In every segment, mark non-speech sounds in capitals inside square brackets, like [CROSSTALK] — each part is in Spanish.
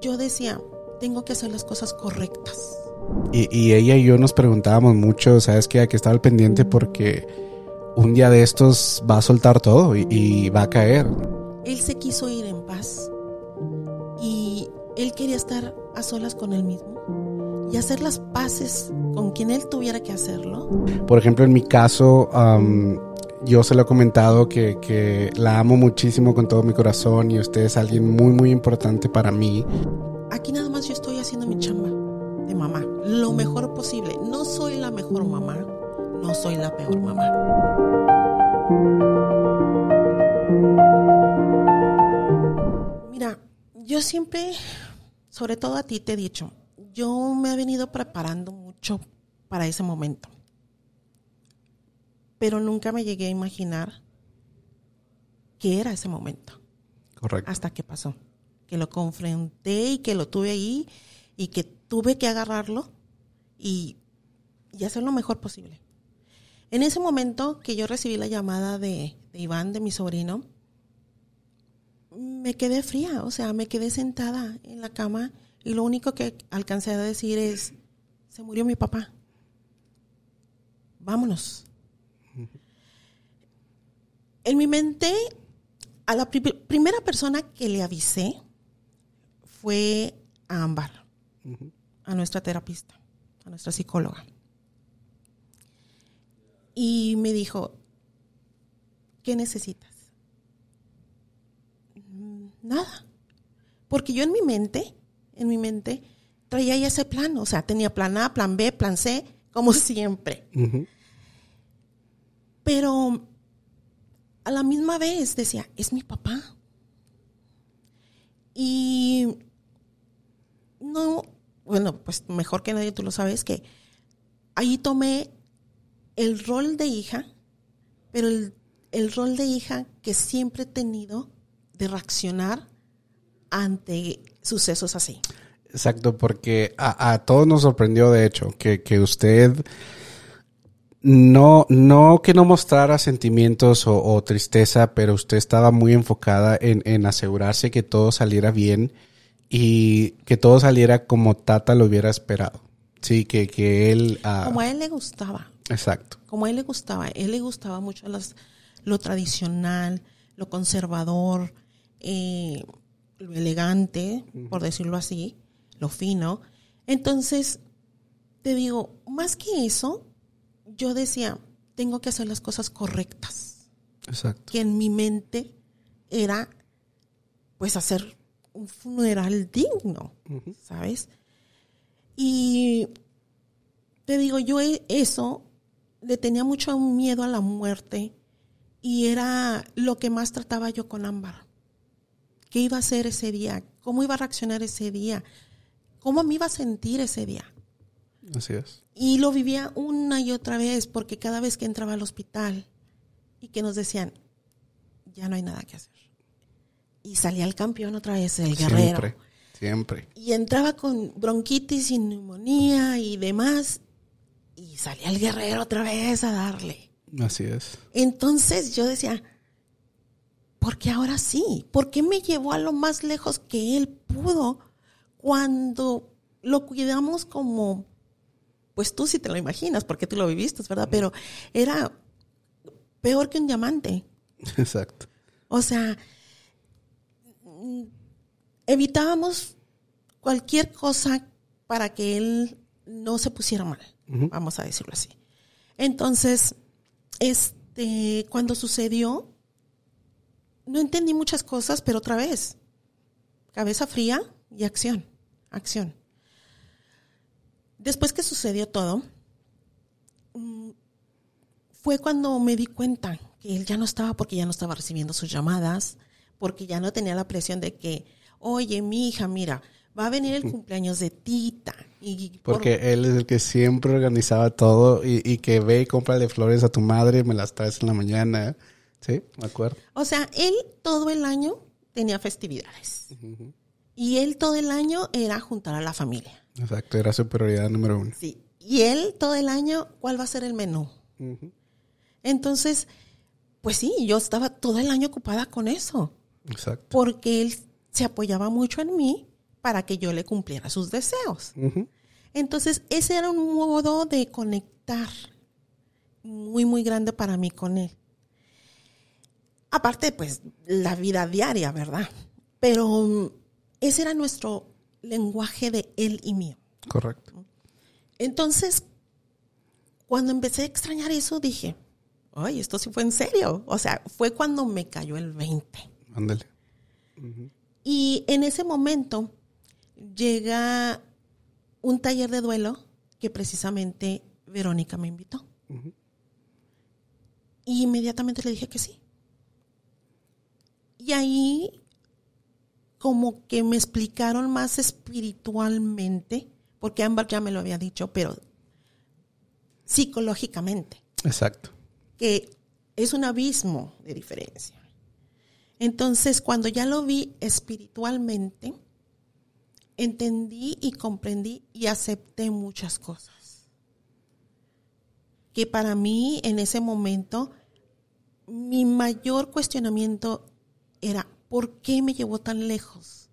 yo decía, tengo que hacer las cosas correctas. Y, y ella y yo nos preguntábamos mucho, ¿sabes qué? Que estaba al pendiente porque un día de estos va a soltar todo y, y va a caer. Él se quiso ir en paz y él quería estar a solas con él mismo y hacer las paces con quien él tuviera que hacerlo. Por ejemplo, en mi caso, yo se lo he comentado que, que la amo muchísimo con todo mi corazón y usted es alguien muy, muy importante para mí. Aquí nada más yo estoy haciendo mi chamba de mamá, lo mejor posible. No soy la mejor mamá, no soy la peor mamá. Mira, yo siempre, sobre todo a ti, te he dicho, yo me he venido preparando mucho para ese momento. Pero nunca me llegué a imaginar que era ese momento Correcto. hasta que pasó. Que lo confronté y que lo tuve ahí y que tuve que agarrarlo y, y hacer lo mejor posible. En ese momento que yo recibí la llamada de, de Iván, de mi sobrino, me quedé fría, o sea, me quedé sentada en la cama y lo único que alcancé a decir es, se murió mi papá. Vámonos. En mi mente, a la pri- primera persona que le avisé fue a Ámbar, a nuestra terapista, a nuestra psicóloga. Y me dijo, ¿qué necesitas? "Mm, Nada. Porque yo en mi mente, en mi mente, traía ya ese plan. O sea, tenía plan A, plan B, plan C, como [LAUGHS] siempre. Pero a la misma vez decía, es mi papá. Y no, bueno, pues mejor que nadie tú lo sabes que ahí tomé el rol de hija, pero el, el rol de hija que siempre he tenido de reaccionar ante sucesos así. Exacto, porque a, a todos nos sorprendió, de hecho, que, que usted no, no que no mostrara sentimientos o, o tristeza, pero usted estaba muy enfocada en, en asegurarse que todo saliera bien y que todo saliera como Tata lo hubiera esperado. Sí, que, que él... ah, Como a él le gustaba. exacto. como a él le gustaba, a él le gustaba mucho las- lo tradicional, lo conservador, eh, lo elegante, por decirlo así, lo fino. Entonces, te digo, más que eso, yo decía, tengo que hacer las cosas correctas, Exacto. que en mi mente era, pues, hacer un funeral digno, ¿sabes? Y te digo, yo e- eso le tenía mucho miedo a la muerte y era lo que más trataba yo con Ámbar. ¿Qué iba a hacer ese día? ¿Cómo iba a reaccionar ese día? ¿Cómo me iba a sentir ese día? Así es. Y lo vivía una y otra vez porque cada vez que entraba al hospital y que nos decían, ya no hay nada que hacer. Y salía el campeón otra vez, el guerrero. Siempre. Siempre. Y entraba con bronquitis y neumonía y demás. Y salía el guerrero otra vez a darle. Así es. Entonces yo decía, ¿por qué ahora sí? ¿Por qué me llevó a lo más lejos que él pudo cuando lo cuidamos como, pues tú sí te lo imaginas, porque tú lo viviste, ¿verdad? Pero era peor que un diamante. [LAUGHS] Exacto. O sea, evitábamos cualquier cosa para que él no se pusiera mal, vamos a decirlo así. Entonces, este, cuando sucedió, no entendí muchas cosas, pero otra vez, cabeza fría y acción, acción. Después que sucedió todo, mm, fue cuando me di cuenta que él ya no estaba porque ya no estaba recibiendo sus llamadas, porque ya no tenía la presión de que, oye, mi hija, mira, va a venir el cumpleaños de Tita. Y por- Porque él es el que siempre organizaba todo y, y que ve y compra flores a tu madre, me las traes en la mañana. Sí, me acuerdo. O sea, él todo el año tenía festividades. Y él todo el año era juntar a la familia. Exacto, era su prioridad número uno. Sí. Y él todo el año, ¿cuál va a ser el menú? Entonces, pues sí, yo estaba todo el año ocupada con eso. Exacto. Porque él se apoyaba mucho en mí para que yo le cumpliera sus deseos. Entonces, ese era un modo de conectar muy, muy grande para mí con él. Aparte, pues, la vida diaria, ¿verdad? Pero ese era nuestro lenguaje de él y mío. Correcto. Entonces, cuando empecé a extrañar eso, dije, ay, esto sí fue en serio. O sea, fue cuando me cayó el 20. Ándale. Y en ese momento llega un taller de duelo que precisamente Verónica me invitó. Y inmediatamente le dije que sí. Y ahí como que me explicaron más espiritualmente, porque Ámbar ya me lo había dicho, pero psicológicamente, Exacto. que es un abismo de diferencia. Entonces, cuando ya lo vi espiritualmente, entendí y comprendí y acepté muchas cosas. Que para mí, en ese momento, mi mayor cuestionamiento era, ¿por qué me llevó tan lejos?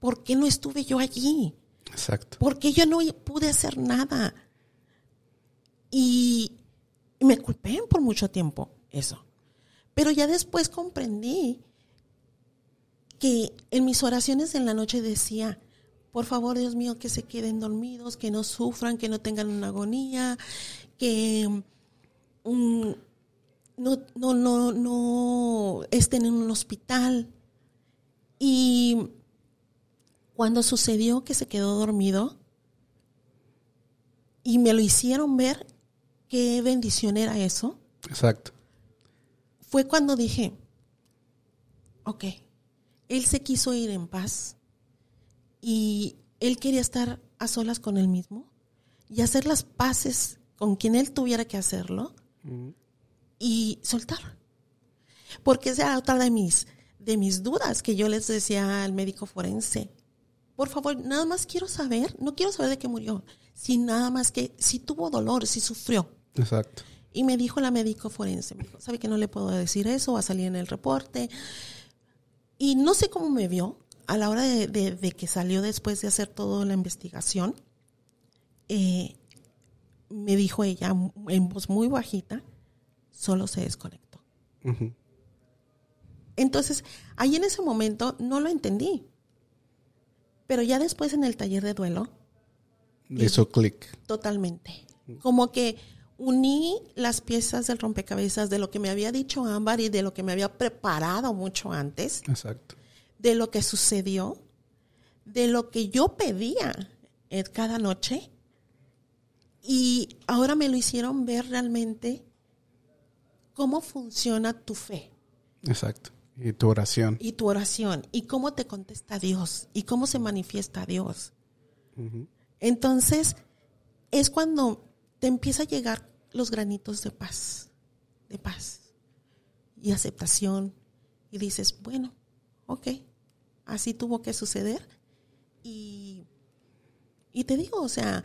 ¿Por qué no estuve yo allí? Exacto. ¿Por qué yo no pude hacer nada? Y me culpé por mucho tiempo eso. Pero ya después comprendí que en mis oraciones en la noche decía, por favor, Dios mío, que se queden dormidos, que no sufran, que no tengan una agonía, que mm, no, no, no, no estén en un hospital. Y cuando sucedió que se quedó dormido y me lo hicieron ver, qué bendición era eso, Exacto. fue cuando dije, ok, él se quiso ir en paz y él quería estar a solas con él mismo y hacer las paces con quien él tuviera que hacerlo. Y soltar. Porque esa era otra de mis, de mis dudas que yo les decía al médico forense. Por favor, nada más quiero saber, no quiero saber de qué murió, si nada más que si tuvo dolor, si sufrió. Exacto. Y me dijo la médico forense, me dijo, ¿sabe que no le puedo decir eso? Va a salir en el reporte. Y no sé cómo me vio a la hora de, de- de que salió después de hacer toda la investigación. eh, me dijo ella en voz muy bajita, solo se desconectó. Entonces, ahí en ese momento no lo entendí. Pero ya después en el taller de duelo, hizo clic. totalmente. Como que uní las piezas del rompecabezas de lo que me había dicho Ámbar y de lo que me había preparado mucho antes, Exacto. de lo que sucedió, de lo que yo pedía eh, cada noche. Y ahora me lo hicieron ver realmente cómo funciona tu fe. Exacto. Y tu oración. y tu oración y cómo te contesta Dios y cómo se manifiesta Dios. Entonces, es cuando te empieza a llegar los granitos de paz, de paz y aceptación y dices, bueno, ok, así tuvo que suceder y, y te digo, o sea,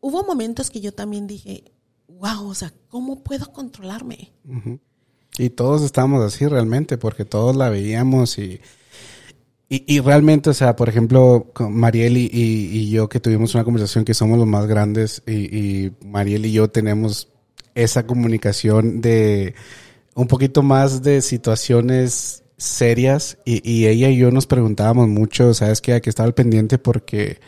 hubo momentos que yo también dije, wow, o sea, ¿cómo puedo controlarme? Y todos estábamos así realmente, porque todos la veíamos y, y, realmente, o sea, por ejemplo, Mariel y, y- yo que tuvimos una conversación que somos los más grandes y, Mariel y yo tenemos esa comunicación de un poquito más de situaciones serias y, ella y yo nos preguntábamos mucho, ¿sabes qué? Que estaba al pendiente porque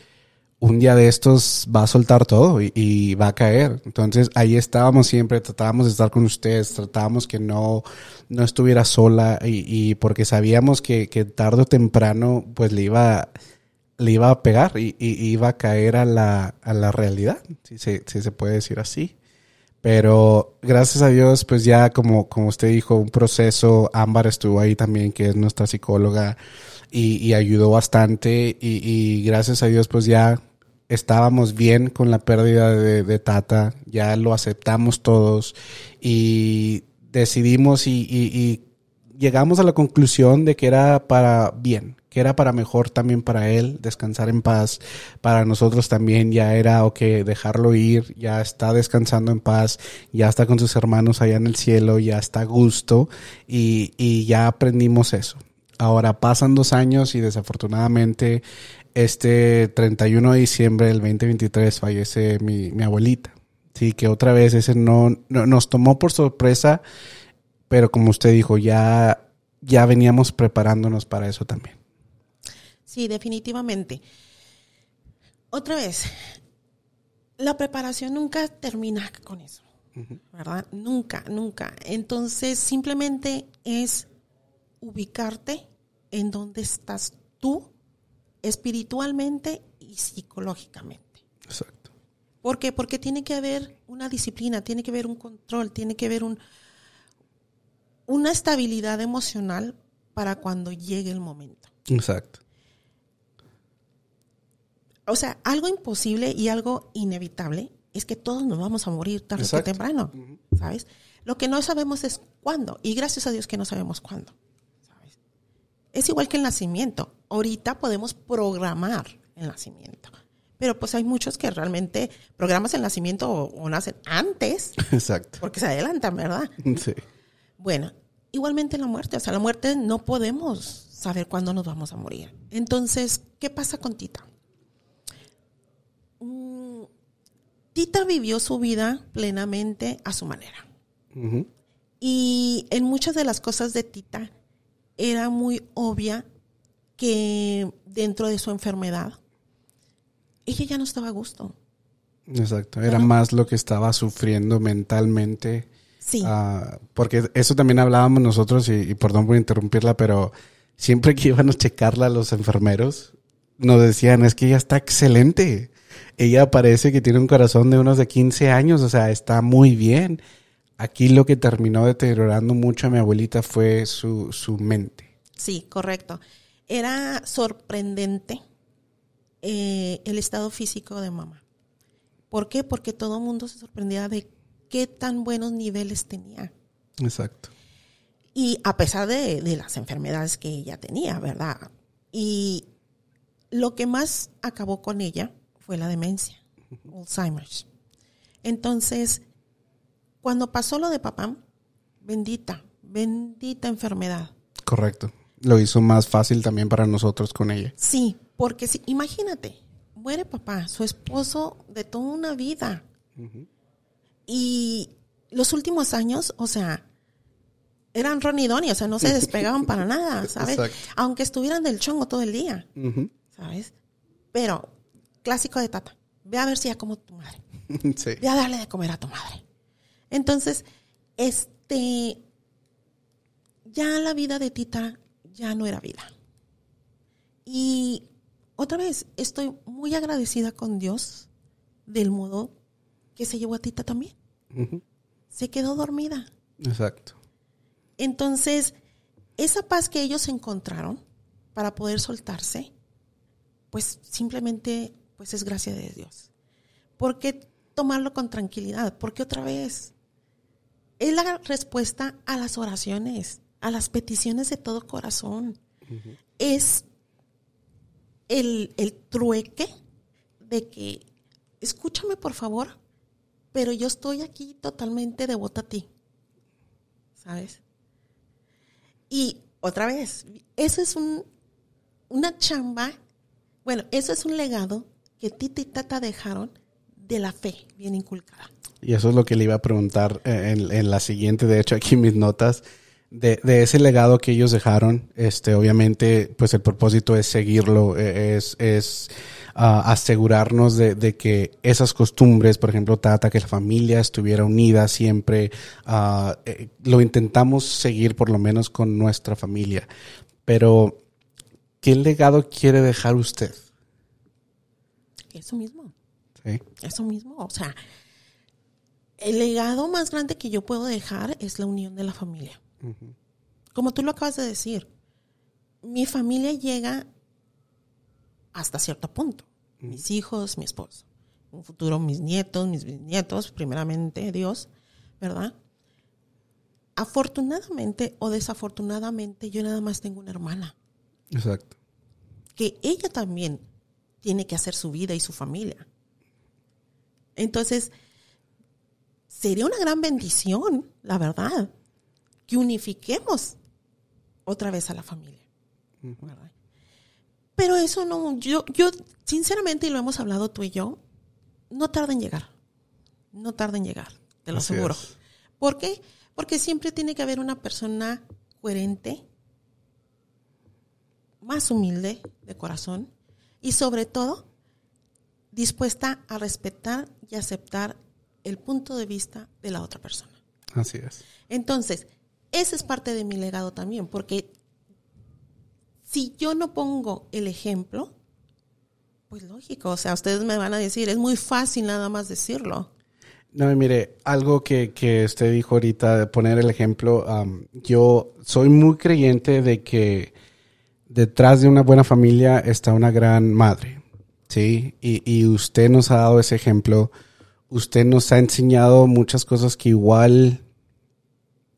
un día de estos va a soltar todo y, va a caer. Entonces ahí estábamos siempre, tratábamos de estar con ustedes, tratábamos que no, no estuviera sola y, porque sabíamos que, que tarde o temprano pues le iba, le iba a pegar y, y iba a caer a la, a la realidad, si se, si se puede decir así. Pero gracias a Dios, pues ya como, como usted dijo, un proceso, Ámbar estuvo ahí también, que es nuestra psicóloga, y, ayudó bastante. Y gracias a Dios, pues ya estábamos bien con la pérdida de, Tata, ya lo aceptamos todos y decidimos y llegamos a la conclusión de que era para bien, que era para mejor también para él, descansar en paz. Para nosotros también ya era, ok, dejarlo ir, ya está descansando en paz, ya está con sus hermanos allá en el cielo, ya está a gusto y, y ya aprendimos eso. Ahora pasan dos años y desafortunadamente este 31 de diciembre del 2023 fallece mi, mi abuelita. Sí, que otra vez ese no, no, nos tomó por sorpresa, pero como usted dijo, ya, ya veníamos preparándonos para eso también. Sí, definitivamente. Otra vez, la preparación nunca termina con eso, ¿verdad? Nunca, nunca. Entonces, simplemente es ubicarte en donde estás tú espiritualmente y psicológicamente. Exacto. ¿Por qué? Porque tiene que haber una disciplina, tiene que haber un control, tiene que haber un, una estabilidad emocional para cuando llegue el momento. Exacto. O sea, algo imposible y algo inevitable es que todos nos vamos a morir tarde o temprano, ¿sabes? Lo que no sabemos es cuándo, y gracias a Dios que no sabemos cuándo. ¿sabes? Es igual que el nacimiento. Ahorita podemos programar el nacimiento, pero pues hay muchos que realmente programas el nacimiento o, nacen antes. [LAUGHS] Exacto. Porque se adelantan, ¿verdad? Sí. Bueno, igualmente la muerte, o sea, la muerte no podemos saber cuándo nos vamos a morir. Entonces, ¿qué pasa con Tita? Mm, Tita vivió su vida plenamente a su manera. Y en muchas de las cosas de Tita era muy obvia que dentro de su enfermedad, ella ya no estaba a gusto. Exacto, era más lo que estaba sufriendo mentalmente. Sí. Ah, porque eso también hablábamos nosotros, y, y, perdón por interrumpirla, pero siempre que iban a checarla los enfermeros, nos decían, es que ella está excelente ella parece que tiene un corazón de unos de 15 años, o sea, está muy bien. Aquí lo que terminó deteriorando mucho a mi abuelita fue su, su mente. Sí, correcto. Era sorprendente eh, el estado físico de mamá. ¿Por qué? Porque todo el mundo se sorprendía de qué tan buenos niveles tenía. Exacto. Y a pesar de, de las enfermedades que ella tenía, ¿verdad? Y lo que más acabó con ella fue la demencia, Alzheimer's. Entonces, cuando pasó lo de papá, bendita, bendita enfermedad. Correcto. Lo hizo más fácil también para nosotros con ella. Sí, porque si, imagínate, muere papá, su esposo de toda una vida. Y los últimos años, o sea, eran ronidoni, o sea, no se [LAUGHS] despegaban para nada, ¿sabes? Aunque estuvieran del chongo todo el día, ¿sabes? Pero clásico de tata. Ve a ver si ya como tu madre. [LAUGHS] Sí. Ve a darle de comer a tu madre. Entonces, este, ya la vida de Tita ya no era vida. Y otra vez, estoy muy agradecida con Dios del modo que se llevó a Tita también. Se quedó dormida. Exacto. Entonces, esa paz que ellos encontraron para poder soltarse, pues simplemente pues es gracia de Dios. ¿Por qué tomarlo con tranquilidad? Porque otra vez es la respuesta a las oraciones, a las peticiones de todo corazón. Es el, el trueque de que, escúchame por favor, pero yo estoy aquí totalmente devota a ti. ¿Sabes? Y otra vez, eso es un, una chamba, bueno, eso es un legado que Tita y Tata dejaron de la fe bien inculcada. Y eso es lo que le iba a preguntar eh, en, la siguiente, de hecho aquí mis notas, de, ese legado que ellos dejaron, este, obviamente, pues el propósito es seguirlo, e, es, es ah, asegurarnos de, que esas costumbres, por ejemplo, Tata, que la familia estuviera unida siempre, ah, eh, lo intentamos seguir por lo menos con nuestra familia. Pero, ¿qué legado quiere dejar usted? Eso mismo. Sí. Eso mismo. O sea, el legado más grande que yo puedo dejar es la unión de la familia. Como tú lo acabas de decir, mi familia llega hasta cierto punto. Mis hijos, mi esposo. Un futuro mis nietos, mis bisnietos, primeramente Dios, ¿verdad? Afortunadamente o desafortunadamente yo nada más tengo una hermana. Exacto. Que ella también tiene que hacer su vida y su familia. Entonces, sería una gran bendición, la verdad, que unifiquemos otra vez a la familia. ¿verdad? Pero eso no, yo, yo, sinceramente, y lo hemos hablado tú y yo, no tarda en llegar. No tarda en llegar, te lo Así aseguro. es. ¿Por qué? Porque siempre tiene que haber una persona coherente, más humilde de corazón y sobre todo dispuesta a respetar y aceptar el punto de vista de la otra persona. Así es. Entonces, ese es parte de mi legado también, porque si yo no pongo el ejemplo, pues lógico, o sea, ustedes me van a decir, es muy fácil nada más decirlo. No, mire, algo que, que usted dijo ahorita, de poner el ejemplo, am, yo soy muy creyente de que detrás de una buena familia está una gran madre, ¿sí? Y, y usted nos ha dado ese ejemplo, usted nos ha enseñado muchas cosas que igual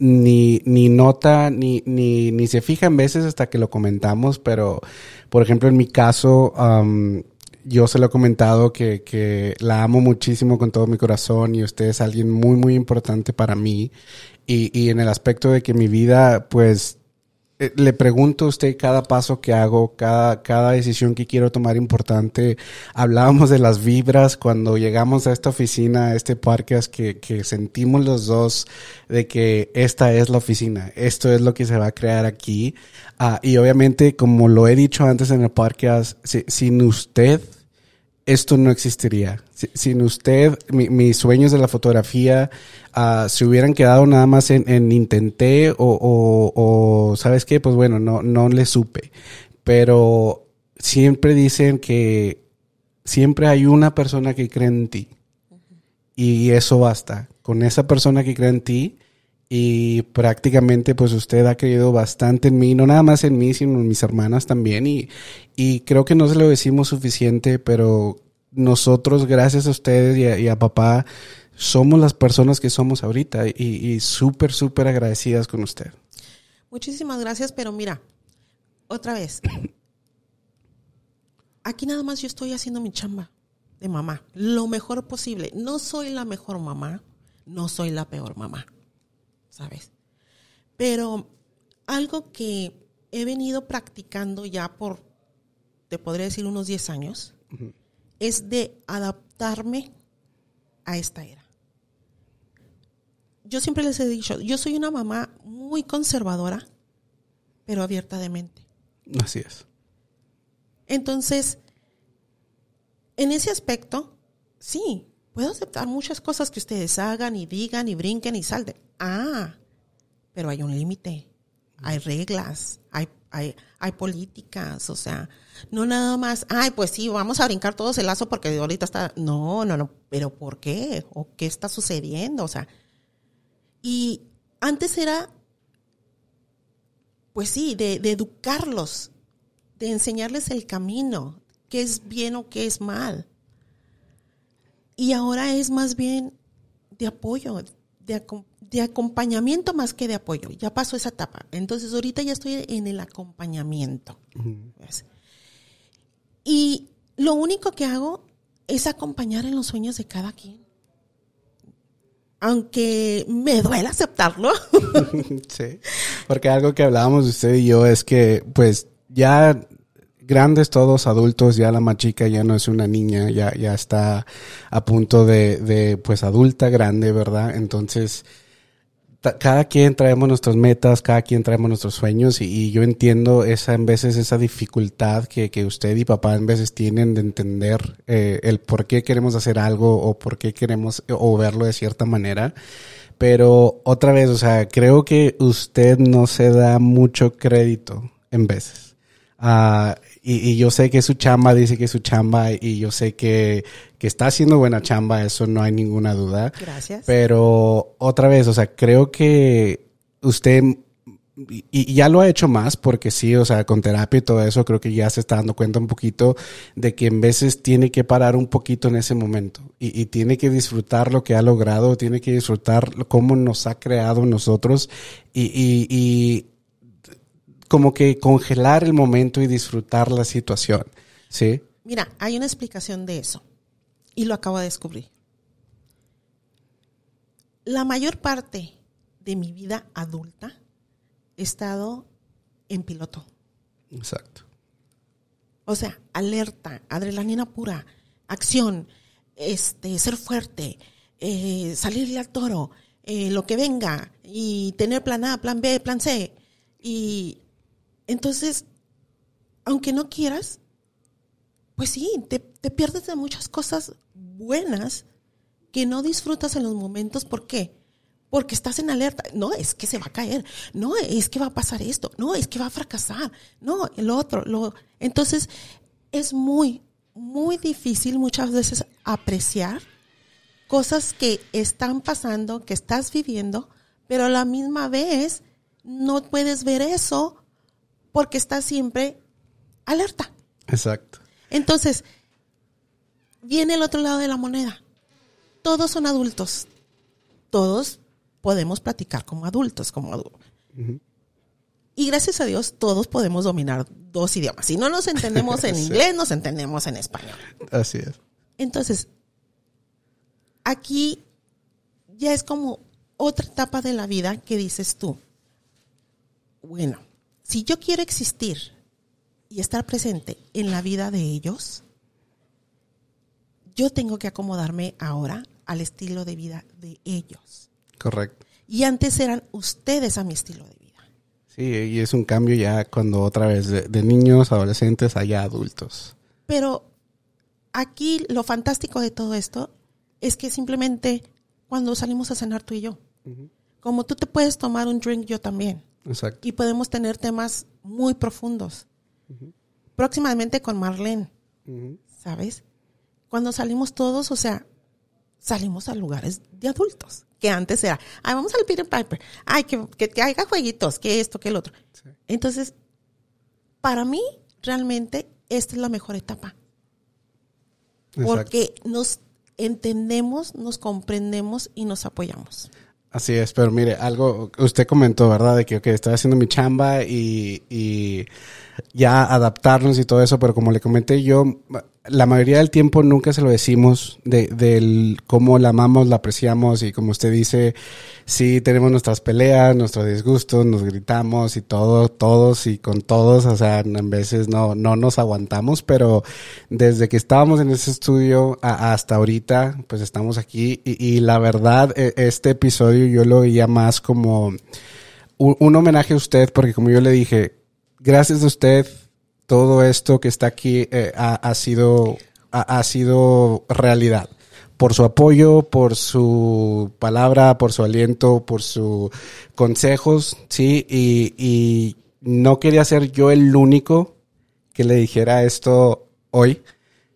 ni, ni nota, ni, ni, ni se fija en veces hasta que lo comentamos, pero por ejemplo en mi caso, am, yo se lo he comentado que, que la amo muchísimo con todo mi corazón y usted es alguien muy, muy importante para mí. Y, y en el aspecto de que mi vida, pues, eh, le pregunto a usted cada paso que hago, cada, cada decisión que quiero tomar importante. Hablábamos de las vibras cuando llegamos a esta oficina, a este parque, que, que sentimos los dos de que esta es la oficina, esto es lo que se va a crear aquí. Ah, y obviamente, como lo he dicho antes en el podcast, si- sin usted, esto no existiría. Si- Sin usted, mi- mis sueños de la fotografía ah, se hubieran quedado nada más en, en intenté o, o, o, ¿sabes qué? Pues bueno, no, no le supe. Pero siempre dicen que siempre hay una persona que cree en ti. Y eso basta. Con esa persona que cree en ti y prácticamente pues usted ha creído bastante en mí, no nada más en mí, sino en mis hermanas también. Y, y creo que no se lo decimos suficiente, pero nosotros, gracias a ustedes y a, papá, somos las personas que somos ahorita y, y súper, súper agradecidas con usted. Muchísimas gracias, pero mira, otra vez, aquí nada más yo estoy haciendo mi chamba de mamá, lo mejor posible. No soy la mejor mamá, no soy la peor mamá, ¿sabes? Pero algo que he venido practicando ya por, te podría decir, unos 10 años, es de adaptarme a esta era. Yo siempre les he dicho, yo soy una mamá muy conservadora, pero abierta de mente. Así es. Entonces, en ese aspecto, sí, puedo aceptar muchas cosas que ustedes hagan y digan y brinquen y salten. Ah, pero hay un límite, hay reglas, hay, hay, hay políticas, o sea, no nada más, ay, pues sí, vamos a brincar todos el lazo porque ahorita está, no, no, no, pero ¿por qué? ¿O qué está sucediendo? O sea, y antes era, pues sí, de, educarlos, de enseñarles el camino, qué es bien o qué es mal. Y ahora es más bien de apoyo, de, de acompañamiento más que de apoyo. Ya pasó esa etapa. Entonces ahorita ya estoy en el acompañamiento. ¿ves? Y lo único que hago es acompañar en los sueños de cada quien. Aunque me duele aceptarlo. [LAUGHS] Sí. Porque algo que hablábamos usted y yo es que, pues, ya grandes todos, adultos, ya la machica ya no es una niña, ya, ya está a punto de, de pues, adulta, grande, ¿verdad? Entonces, cada quien traemos nuestras metas, cada quien traemos nuestros sueños y, yo entiendo esa, en veces, esa dificultad que, que usted y papá en veces tienen de entender eh, el por qué queremos hacer algo o por qué queremos o verlo de cierta manera. Pero otra vez, o sea, creo que usted no se da mucho crédito en veces. Ah, y, y yo sé que su chamba dice que es su chamba y yo sé que, que está haciendo buena chamba, eso no hay ninguna duda. Gracias. Pero otra vez, o sea, creo que usted, y, y ya lo ha hecho más, porque sí, o sea, con terapia y todo eso, creo que ya se está dando cuenta un poquito de que en veces tiene que parar un poquito en ese momento y, y tiene que disfrutar lo que ha logrado, tiene que disfrutar cómo nos ha creado nosotros y, y, y como que congelar el momento y disfrutar la situación, ¿sí? Mira, hay una explicación de eso y lo acabo de descubrir. La mayor parte de mi vida adulta he estado en piloto. Exacto. O sea, alerta, adrenalina pura, acción, este, ser fuerte, eh, salirle al toro, eh, lo que venga, y tener plan A, plan B, plan C. Y entonces, aunque no quieras, pues sí, te, te pierdes de muchas cosas buenas que no disfrutas en los momentos. ¿Por qué? Porque estás en alerta. No, es que se va a caer. No, es que va a pasar esto. No, es que va a fracasar. No, el otro. Lo... Entonces, es muy, muy difícil muchas veces apreciar cosas que están pasando, que estás viviendo, pero a la misma vez no puedes ver eso porque estás siempre alerta. Exacto. Entonces, viene el otro lado de la moneda. Todos son adultos. Todos podemos platicar como adultos, como adultos. Y gracias a Dios todos podemos dominar dos idiomas. Si no nos entendemos en [LAUGHS] Sí. inglés, nos entendemos en español. Así es. Entonces, aquí ya es como otra etapa de la vida que dices tú, bueno, si yo quiero existir y estar presente en la vida de ellos, yo tengo que acomodarme ahora al estilo de vida de ellos. Correcto. Y antes eran ustedes a mi estilo de vida. Sí, y es un cambio ya cuando otra vez de, de niños, adolescentes, a ya adultos. Pero aquí lo fantástico de todo esto es que simplemente cuando salimos a cenar tú y yo, como tú te puedes tomar un drink, yo también. Exacto. Y podemos tener temas muy profundos. Próximamente con Marlene. ¿sabes? Cuando salimos todos, o sea, salimos a lugares de adultos. Que antes era, ay, vamos al Peter Piper. Ay, que, que, que haya jueguitos, que esto, que el otro. Sí. Entonces, para mí, realmente, esta es la mejor etapa. Exacto. Porque nos entendemos, nos comprendemos y nos apoyamos. Así es, pero mire, algo, usted comentó, ¿verdad? De que, ok, estoy haciendo mi chamba y, y ya adaptarnos y todo eso, pero como le comenté yo, la mayoría del tiempo nunca se lo decimos de, del cómo la amamos, la apreciamos y como usted dice, sí tenemos nuestras peleas, nuestros disgustos, nos gritamos y todo, todos y con todos, o sea, en veces no, no nos aguantamos, pero desde que estábamos en ese estudio hasta ahorita, pues estamos aquí y, la verdad, e- este episodio yo lo veía más como un, un homenaje a usted, porque como yo le dije, gracias a usted, todo esto que está aquí eh, ha, sido, ha sido realidad. Por su apoyo, por su palabra, por su aliento, por sus consejos, sí, y, no quería ser yo el único que le dijera esto hoy.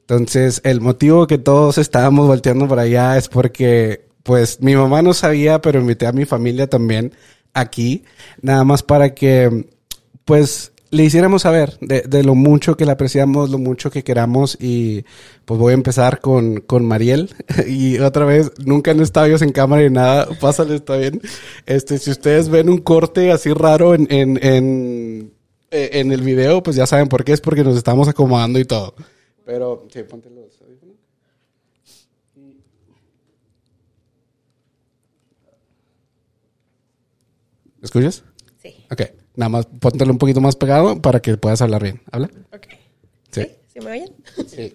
Entonces, el motivo que todos estábamos volteando por allá es porque, pues, mi mamá no sabía, pero invité a mi familia también aquí, nada más para que, pues, le hiciéramos saber de, de lo mucho que la apreciamos, lo mucho que queramos y pues voy a empezar con, con Mariel [LAUGHS] y otra vez, nunca han estado ellos en cámara ni nada, [LAUGHS] pásale, está bien. Este, si ustedes ven un corte así raro en, en, en, eh, en el video, pues ya saben por qué, es porque nos estamos acomodando y todo. Pero, sí, ponte los audífonos. ¿Me escuchas? Sí. Ok, nada más póntelo un poquito más pegado para que puedas hablar bien. ¿Habla? Ok. Sí. ¿Sí me oyen? Sí.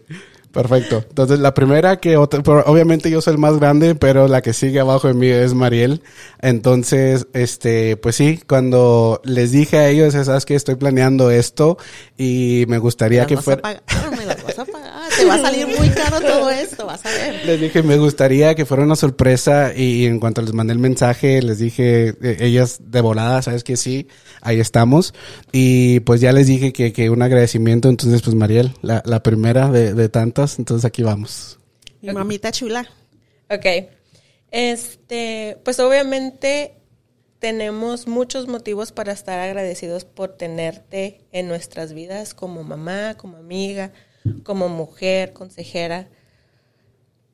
Perfecto. Entonces, la primera que, obviamente yo soy el más grande, pero la que sigue abajo de mí es Mariel. Entonces, este, pues sí, cuando les dije a ellos, sabes que estoy planeando esto y me gustaría que fuera, [LAUGHS] pagar, me las vas a pagar. Te va a salir muy caro todo esto, vas a ver. les dije, me gustaría que fuera una sorpresa y en cuanto les mandé el mensaje, les dije, eh, ellas de volada, sabes que sí, ahí estamos. Y pues ya les dije que, que un agradecimiento, entonces pues Mariel, la, la primera de, de tantas, entonces aquí vamos. Mi mamita chula. Ok. Este, pues obviamente tenemos muchos motivos para estar agradecidos por tenerte en nuestras vidas como mamá, como amiga, como mujer, consejera.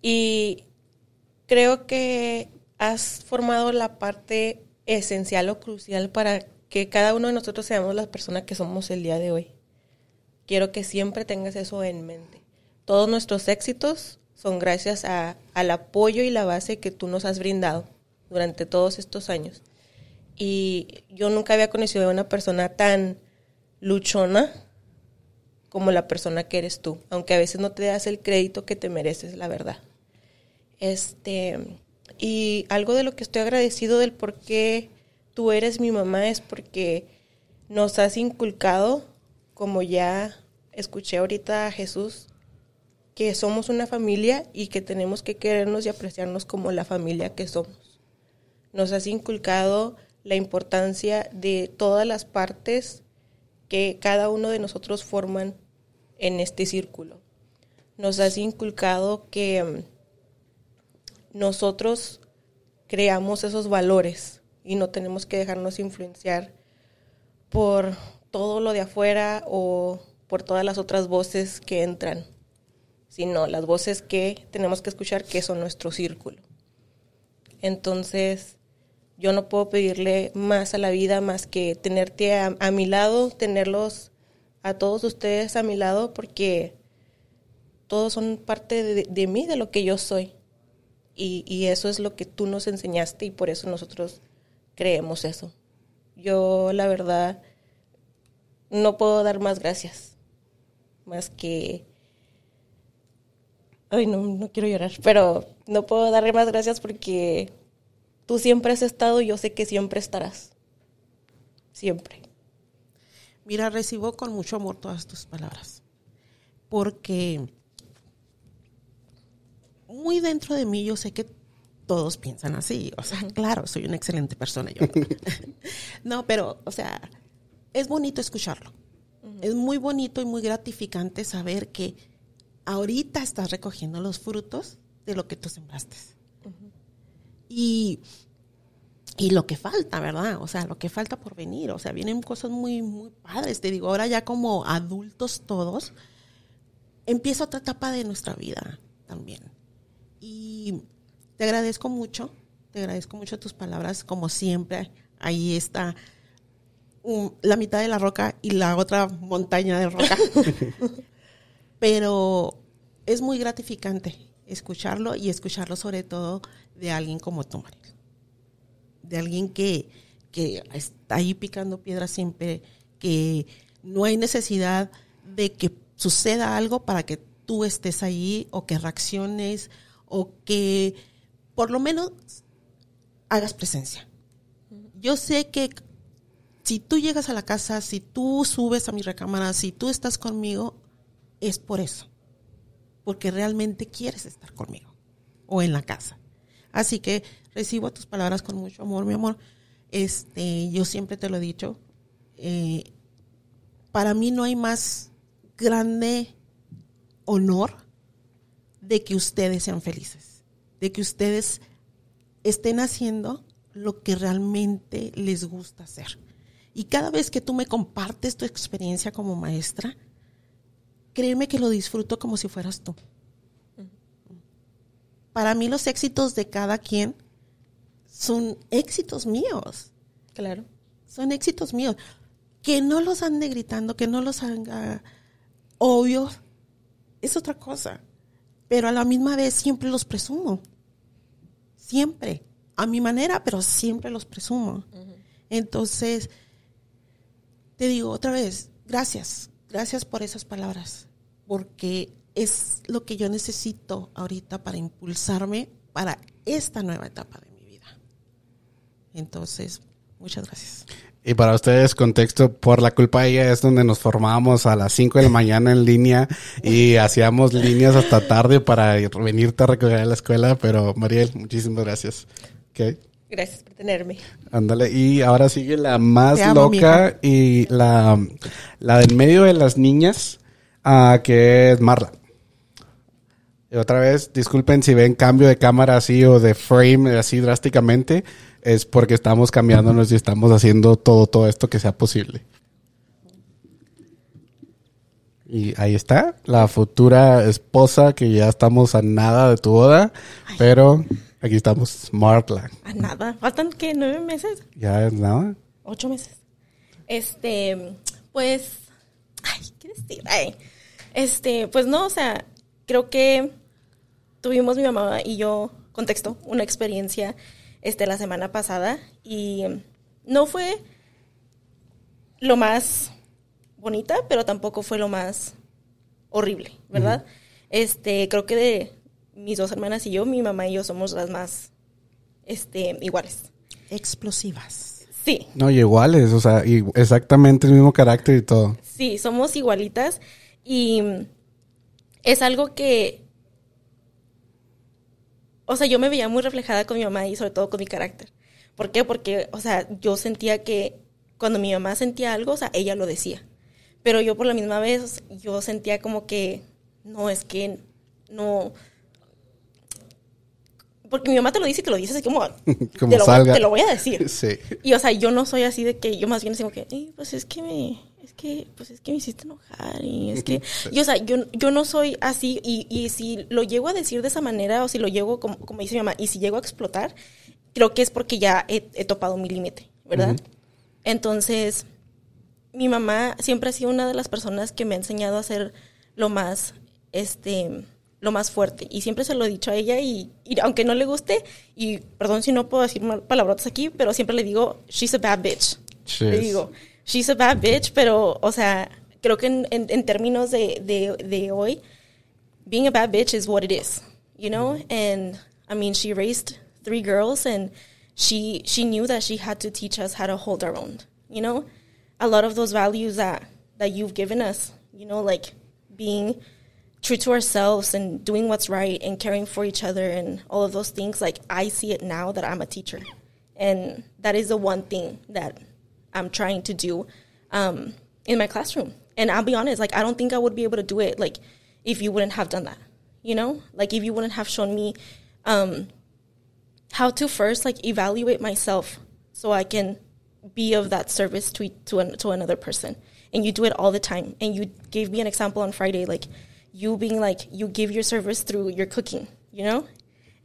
Y creo que has formado la parte esencial o crucial para que cada uno de nosotros seamos la persona que somos el día de hoy. Quiero que siempre tengas eso en mente. Todos nuestros éxitos son gracias a- al apoyo y la base que tú nos has brindado durante todos estos años. Y yo nunca había conocido a una persona tan luchona como la persona que eres tú, aunque a veces no te das el crédito que te mereces, la verdad. Este, y algo de lo que estoy agradecido del por qué tú eres mi mamá es porque nos has inculcado, como ya escuché ahorita a Jesús, que somos una familia y que tenemos que querernos y apreciarnos como la familia que somos. Nos has inculcado la importancia de todas las partes que cada uno de nosotros forman en este círculo. Nos has inculcado que mm, nosotros creamos esos valores y no tenemos que dejarnos influenciar por todo lo de afuera o por todas las otras voces que entran, sino las voces que tenemos que escuchar que son nuestro círculo. Entonces, yo no puedo pedirle más a la vida más que tenerte a, mi lado, tenerlos a todos ustedes a mi lado, porque todos son parte de, mí, de lo que yo soy. Y, y, eso es lo que tú nos enseñaste y por eso nosotros creemos eso. Yo, la verdad, no puedo dar más gracias, más que... Ay, no, no quiero llorar, pero no puedo darle más gracias porque Tú siempre has estado y yo sé que siempre estarás. Siempre. Mira, recibo con mucho amor todas tus palabras. Porque muy dentro de mí yo sé que todos piensan así. O sea, claro, soy una excelente persona yo. [LAUGHS] no, pero, o sea, es bonito escucharlo. Es muy bonito y muy gratificante saber que ahorita estás recogiendo los frutos de lo que tú sembraste. Y, y lo que falta, ¿verdad? O sea, lo que falta por venir. O sea, vienen cosas muy, muy padres. Te digo, ahora ya como adultos todos, empieza otra etapa de nuestra vida también. Y te agradezco mucho, te agradezco mucho tus palabras, como siempre. Ahí está la mitad de la roca y la otra montaña de roca. [LAUGHS] Pero es muy gratificante escucharlo y escucharlo sobre todo de alguien como tú, Mariel. De alguien que, que está ahí picando piedras siempre, que no hay necesidad de que suceda algo para que tú estés ahí o que reacciones o que por lo menos hagas presencia. Yo sé que si tú llegas a la casa, si tú subes a mi recámara, si tú estás conmigo, es por eso. Porque realmente quieres estar conmigo o en la casa. Así que recibo tus palabras con mucho amor, mi amor. Este, yo siempre te lo he dicho. Eh, para mí no hay más grande honor de que ustedes sean felices, de que ustedes estén haciendo lo que realmente les gusta hacer. Y cada vez que tú me compartes tu experiencia como maestra, créeme que lo disfruto como si fueras tú para mí los éxitos de cada quien son éxitos míos. Claro. Son éxitos míos. Que no los ande gritando, que no los haga obvios, es otra cosa. Pero a la misma vez siempre los presumo. Siempre. A mi manera, pero siempre los presumo. Entonces, te digo otra vez, gracias. Gracias por esas palabras. Porque es lo que yo necesito ahorita para impulsarme para esta nueva etapa. Entonces, muchas gracias. Y para ustedes, contexto, por la culpa de ella es donde nos formábamos a las 5 de la mañana en línea y [LAUGHS] hacíamos líneas hasta tarde para venirte a recoger a la escuela. Pero Mariel, muchísimas gracias. Gracias por tenerme. Ándale, y ahora sigue la más loca y la, la del medio de las niñas, uh, que es Marla otra vez, disculpen si ven cambio de cámara así o de frame así drásticamente, es porque estamos cambiándonos y estamos haciendo todo, todo esto que sea posible. Y ahí está, la futura esposa que ya estamos a nada de tu boda, pero aquí estamos, Markland. A nada, faltan que nueve meses. Ya es nada. Ocho meses. Este, pues, ay, ¿qué decir? Ay, este, pues no, o sea, creo que tuvimos mi mamá y yo, contexto, una experiencia este, la semana pasada y no fue lo más bonita, pero tampoco fue lo más horrible, ¿verdad? Este, creo que de mis dos hermanas y yo, mi mamá y yo somos las más este, iguales. Explosivas. Sí, No, y iguales, o sea, y exactamente el mismo carácter y todo. sí, somos igualitas y es algo que, o sea, yo me veía muy reflejada con mi mamá y sobre todo con mi carácter. ¿Por qué? Porque, o sea, yo sentía que cuando mi mamá sentía algo, o sea, ella lo decía. Pero yo por la misma vez, yo sentía como que, no, es que no... Porque mi mamá te lo dice y te lo dice así como, [LAUGHS] Como te, lo, salga. te lo voy a decir. [LAUGHS] Sí. Y o sea, yo no soy así de que yo más bien digo que, "Eh, pues es que me, es que, pues es que me hiciste enojar y es que, y o sea, yo, yo no soy así y, y si lo llego a decir de esa manera o si lo llego, como, como dice mi mamá, y si llego a explotar, creo que es porque ya he, he topado mi límite, ¿verdad? Entonces, mi mamá siempre ha sido una de las personas que me ha enseñado a ser lo más, este, lo más fuerte. Y siempre se lo he dicho a ella y, y aunque no le guste, y perdón si no puedo decir mal palabrotas aquí, pero siempre le digo, she's a bad bitch. Le digo, she's a bad bitch, pero, o sea, creo que en, en, en términos de, de, de hoy, being a bad bitch is what it is, you know? And I mean, she raised three girls and she she knew that she had to teach us how to hold our own, you know? A lot of those values that that you've given us, you know, like being true to ourselves and doing what's right and caring for each other and all of those things, like I see it now that I'm a teacher. And that is the one thing that I'm trying to do um, in my classroom. And I'll be honest, like I don't think I would be able to do it like if you wouldn't have done that. You know? Like if you wouldn't have shown me um, how to first like evaluate myself so I can be of that service to to, an, to another person. And you do it all the time. And you gave me an example on Friday, like you being like you give your service through your cooking, you know?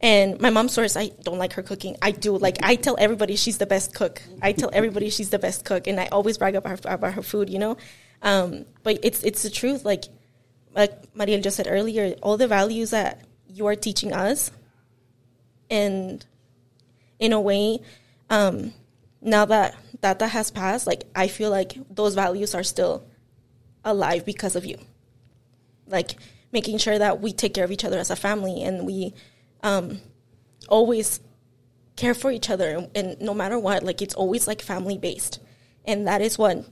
And my mom swears I don't like her cooking. I do. Like I tell everybody she's the best cook. I tell everybody she's the best cook, and I always brag about her, about her food. You know, um, but it's it's the truth. Like like Mariel just said earlier, all the values that you are teaching us, and in a way, um, now that that that has passed, like I feel like those values are still alive because of you. Like making sure that we take care of each other as a family and we um, always care for each other and, and no matter what, like it's always like family based, and that is what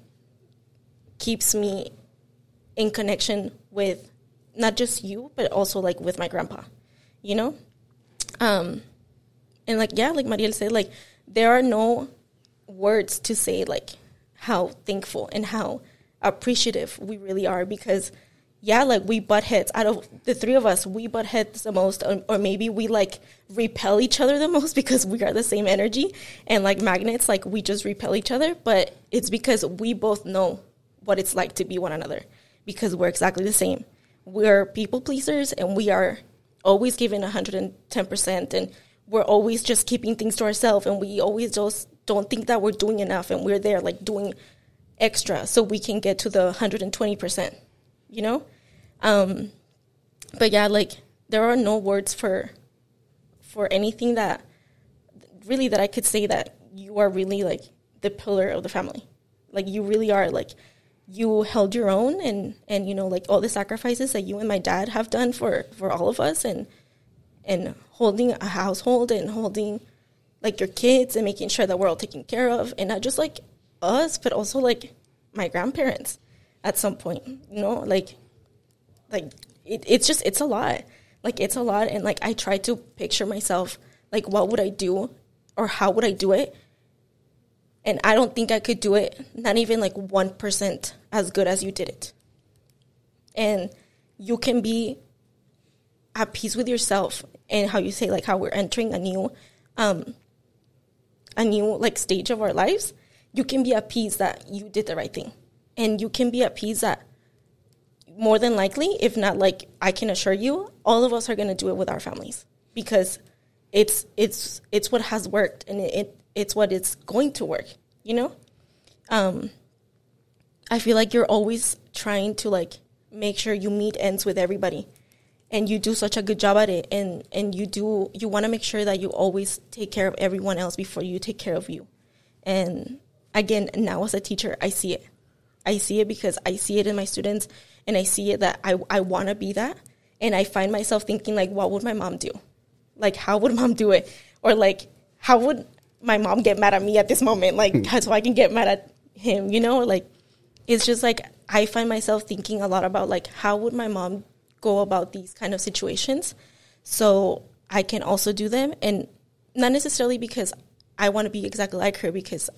keeps me in connection with not just you but also like with my grandpa, you know. Um, and like yeah, like Mariel said, like there are no words to say like how thankful and how appreciative we really are because yeah, like we butt heads. Out of the three of us, we butt heads the most, or, or maybe we like repel each other the [LAUGHS] most because we are the same energy and like magnets. Like we just repel each other, but it's because we both know what it's like to be one another because we're exactly the same. We're people pleasers and we are always giving 110% and we're always just keeping things to ourselves and we always just don't think that we're doing enough and we're there like doing extra so we can get to the 120%, you know? Um, but yeah, like there are no words for for anything that really that I could say that you are really like the pillar of the family. Like you really are like you held your own and and you know like all the sacrifices that you and my dad have done for for all of us and and holding a household and holding like your kids and making sure that we're all taken care of and not just like us but also like my grandparents at some point you know like like it, it's just it's a lot. Like it's a lot and like i try to picture myself like what would i do or how would i do it? And i don't think i could do it not even like 1% as good as you did it. And you can be at peace with yourself and how you say like how we're entering a new um a new like stage of our lives. You can be at peace that you did the right thing and you can be at peace that more than likely if not like i can assure you all of us are going to do it with our families. Because it's it's it's what has worked and it, it it's what it's going to work you know? Um i feel like you're always trying to like make sure you meet ends with everybody. And you do such a good job at it and and you do you want to make sure that you always take care of everyone else before you take care of you. And again now as a teacher i see it I see it because I see it in my students and I see it that I, I want to be that. And I find myself thinking like, what would my mom do? Like, how would [LAUGHS] mom do it? Or like, how would my mom get mad at me at this moment? Like, hmm. so I can get mad at him, you know? Like, it's just like, I find myself thinking a lot about like, how would my mom go about these kind of situations? So I can also do them. And not necessarily because I want to be exactly like her, because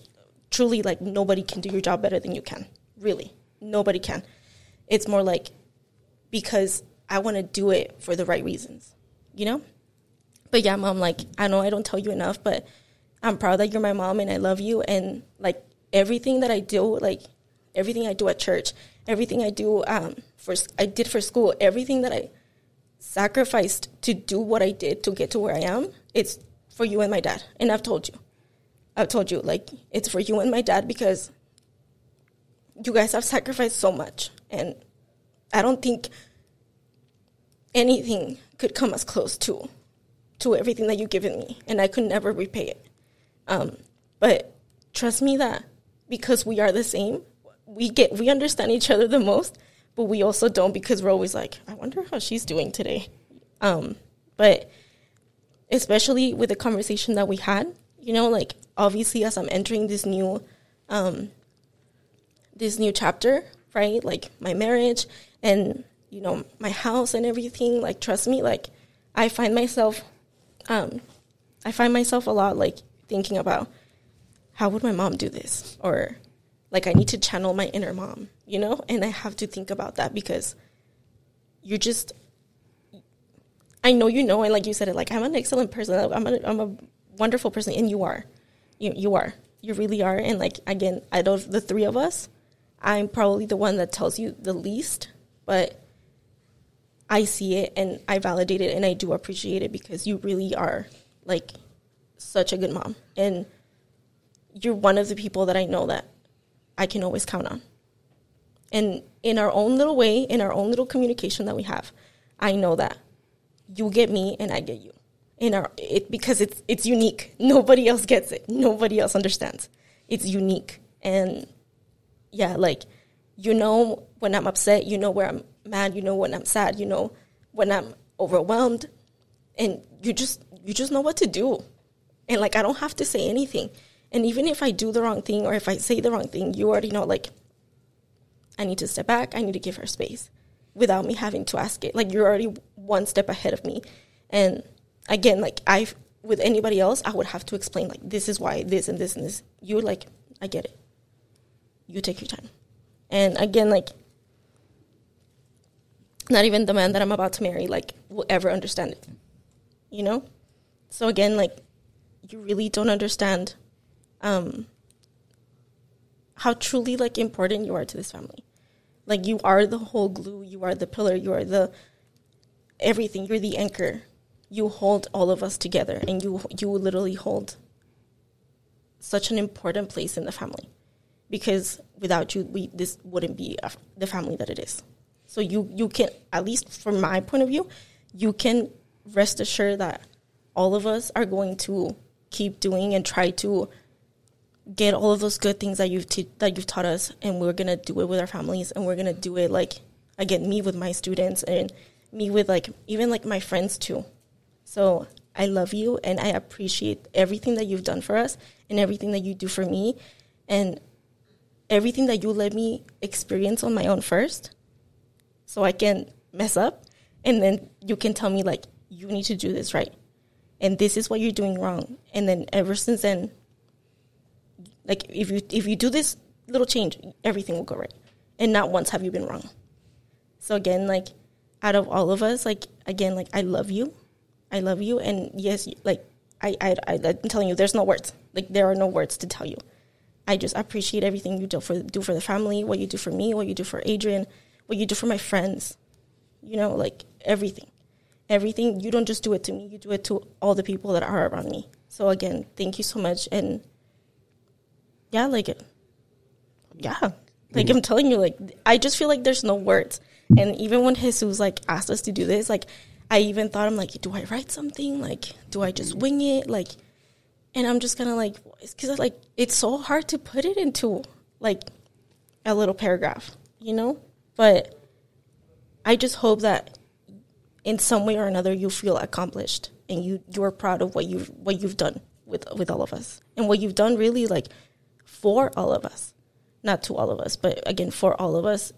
truly, like, nobody can do your job better than you can. Really. Nobody can. It's more like because I want to do it for the right reasons, you know? But yeah, mom, like, I know I don't tell you enough, but I'm proud that you're my mom and I love you. And like, everything that I do, like, everything I do at church, everything I do um, for, I did for school, everything that I sacrificed to do what I did to get to where I am, it's for you and my dad. And I've told you. I've told you, like, it's for you and my dad because you guys have sacrificed so much. And I don't think anything could come as close to to everything that you've given me. And I could never repay it. Um, but trust me that because we are the same, we get we understand each other the most, but we also don't because we're always like, I wonder how she's doing today. Um, but especially with the conversation that we had, you know, like obviously as I'm entering this new um, this new chapter, right? Like my marriage and you know my house and everything. Like trust me, like I find myself, um, I find myself a lot like thinking about how would my mom do this or like I need to channel my inner mom, you know, and I have to think about that because you're just. I know you know, and like you said, it like I'm an excellent person. I'm a, I'm a wonderful person, and you are, you you are, you really are. And like again, out of the three of us, I'm probably the one that tells you the least, but I see it and I validate it and I do appreciate it because you really are like such a good mom. And you're one of the people that I know that I can always count on. And in our own little way, in our own little communication that we have, I know that you get me and I get you. In our it because it's it's unique. [LAUGHS] Nobody else gets it. Nobody else understands. It's unique. And yeah, like you know when I'm upset, you know where I'm mad, you know when I'm sad, you know when I'm overwhelmed, and you just you just know what to do, and like I don't have to say anything, and even if I do the wrong thing or if I say the wrong thing, you already know like I need to step back, I need to give her space, without me having to ask it. Like you're already one step ahead of me, and again, like I with anybody else, I would have to explain like this is why this and this and this. You like I get it you take your time. And again, like, not even the man that I'm about to marry, like, will ever understand it. You know? So again, like, you really don't understand um, how truly, like, important you are to this family. Like, you are the whole glue, you are the pillar, you are the everything, you're the anchor. You hold all of us together, and you you literally hold such an important place in the family because without you, we this wouldn't be a, the family that it is. So you you can at least from my point of view, you can rest assured that all of us are going to keep doing and try to get all of those good things that you've t- that you've taught us, and we're gonna do it with our families, and we're gonna do it like again me with my students and me with like even like my friends too. So I love you and I appreciate everything that you've done for us and everything that you do for me. And everything that you let me experience on my own first so I can mess up and then you can tell me like you need to do this right and this is what you're doing wrong and then ever since then like if you if you do this little change everything will go right and not once have you been wrong. So again like out of all of us like again like I love you I love you and yes like I I, I I'm telling you there's no words like there are no words to tell you I just appreciate everything you do for do for the family, what you do for me, what you do for Adrian, what you do for my friends. You know, like everything. Everything you don't just do it to me, you do it to all the people that are around me. So again, thank you so much and yeah, like it. yeah. Like I'm telling you like I just feel like there's no words. And even when Jesus like asked us to do this, like I even thought I'm like, do I write something? Like, do I just wing it? Like and I'm just of like, because like it's so hard to put it into like a little paragraph, you know? But I just hope that in some way or another you feel accomplished and you you're proud of what you what you've done with with all of us. And what you've done really like for all of us. Not to all of us but again for all of us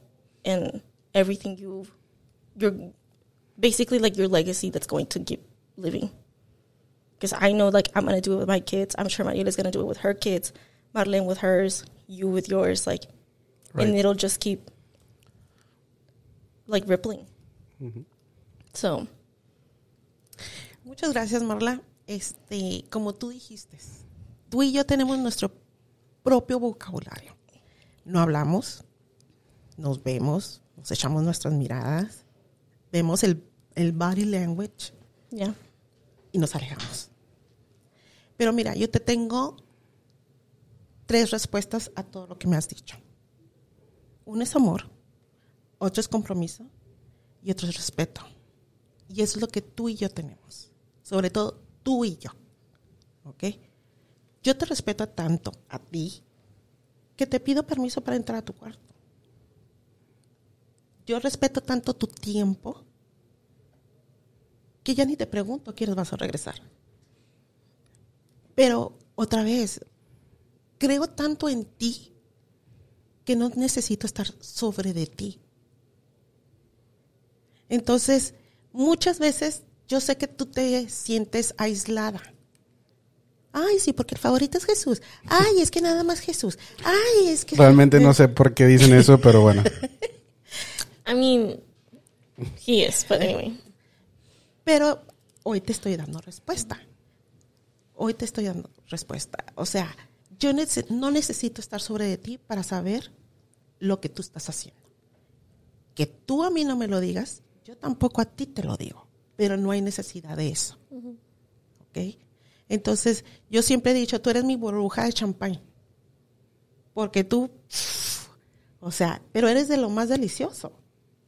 and everything you you're basically like your legacy that's going to keep living because I know like I'm gonna do it with my kids I'm sure Mariela's gonna do it with her kids Marlene with hers you with yours like Right. and it'll just keep like rippling so Muchas gracias, Marla. Este, como tú dijiste, tú y yo tenemos nuestro propio vocabulario. No hablamos, nos vemos, nos echamos nuestras miradas, vemos el, el body language yeah y nos alejamos. Pero mira, yo te tengo tres respuestas a todo lo que me has dicho. Uno es amor, otro es compromiso y otro es respeto. Y eso es lo que tú y yo tenemos. Sobre todo tú y yo. ¿Ok? Yo te respeto tanto a ti que te pido permiso para entrar a tu cuarto. Yo respeto tanto tu tiempo que ya ni te pregunto quiénes vas a regresar. Pero otra vez, creo tanto en ti que no necesito estar sobre de ti. Entonces, muchas veces yo sé que tú te sientes aislada. Ay, sí, porque el favorito es Jesús. Ay, es que nada más Jesús. Ay, es que... Realmente no sé por qué dicen eso, pero bueno. [LAUGHS] I mean he is but anyway Pero hoy te estoy dando respuesta. Hoy te estoy dando respuesta. O sea, yo no necesito estar sobre de ti para saber lo que tú estás haciendo. Que tú a mí no me lo digas, yo tampoco a ti te lo digo. Pero no hay necesidad de eso. ¿Ok? Entonces, yo siempre he dicho, tú eres mi burbuja de champán. Porque tú, o sea, pero eres de lo más delicioso,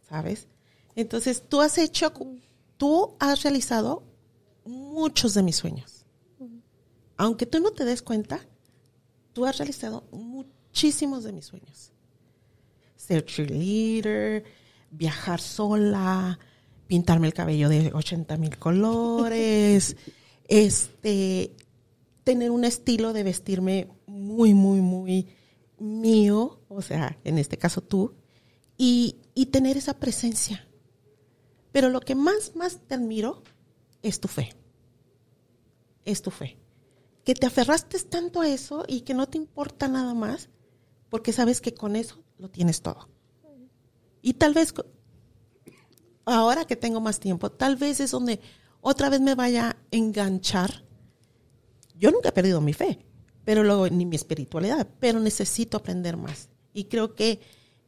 ¿sabes? Entonces, tú has hecho, tú has realizado muchos de mis sueños. Aunque tú no te des cuenta, tú has realizado muchísimos de mis sueños. Ser cheerleader, viajar sola, pintarme el cabello de 80 mil colores, [LAUGHS] este, tener un estilo de vestirme muy, muy, muy mío, o sea, en este caso tú, y, y tener esa presencia. Pero lo que más, más te admiro es tu fe. Es tu fe. Que te aferraste tanto a eso y que no te importa nada más, porque sabes que con eso lo tienes todo. Y tal vez, ahora que tengo más tiempo, tal vez es donde otra vez me vaya a enganchar. Yo nunca he perdido mi fe, pero luego ni mi espiritualidad, pero necesito aprender más. Y creo que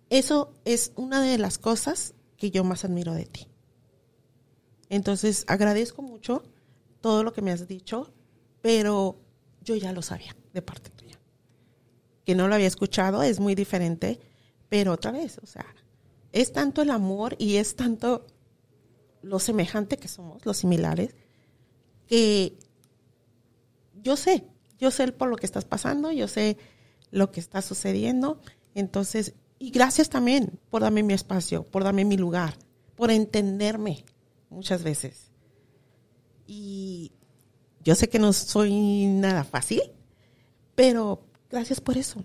eso es una de las cosas que yo más admiro de ti. Entonces, agradezco mucho todo lo que me has dicho, pero yo ya lo sabía de parte tuya. Que no lo había escuchado es muy diferente, pero otra vez, o sea, es tanto el amor y es tanto lo semejante que somos, los similares, que yo sé, yo sé por lo que estás pasando, yo sé lo que está sucediendo, entonces, y gracias también por darme mi espacio, por darme mi lugar, por entenderme muchas veces. Y yo sé que no soy nada fácil, pero gracias por eso.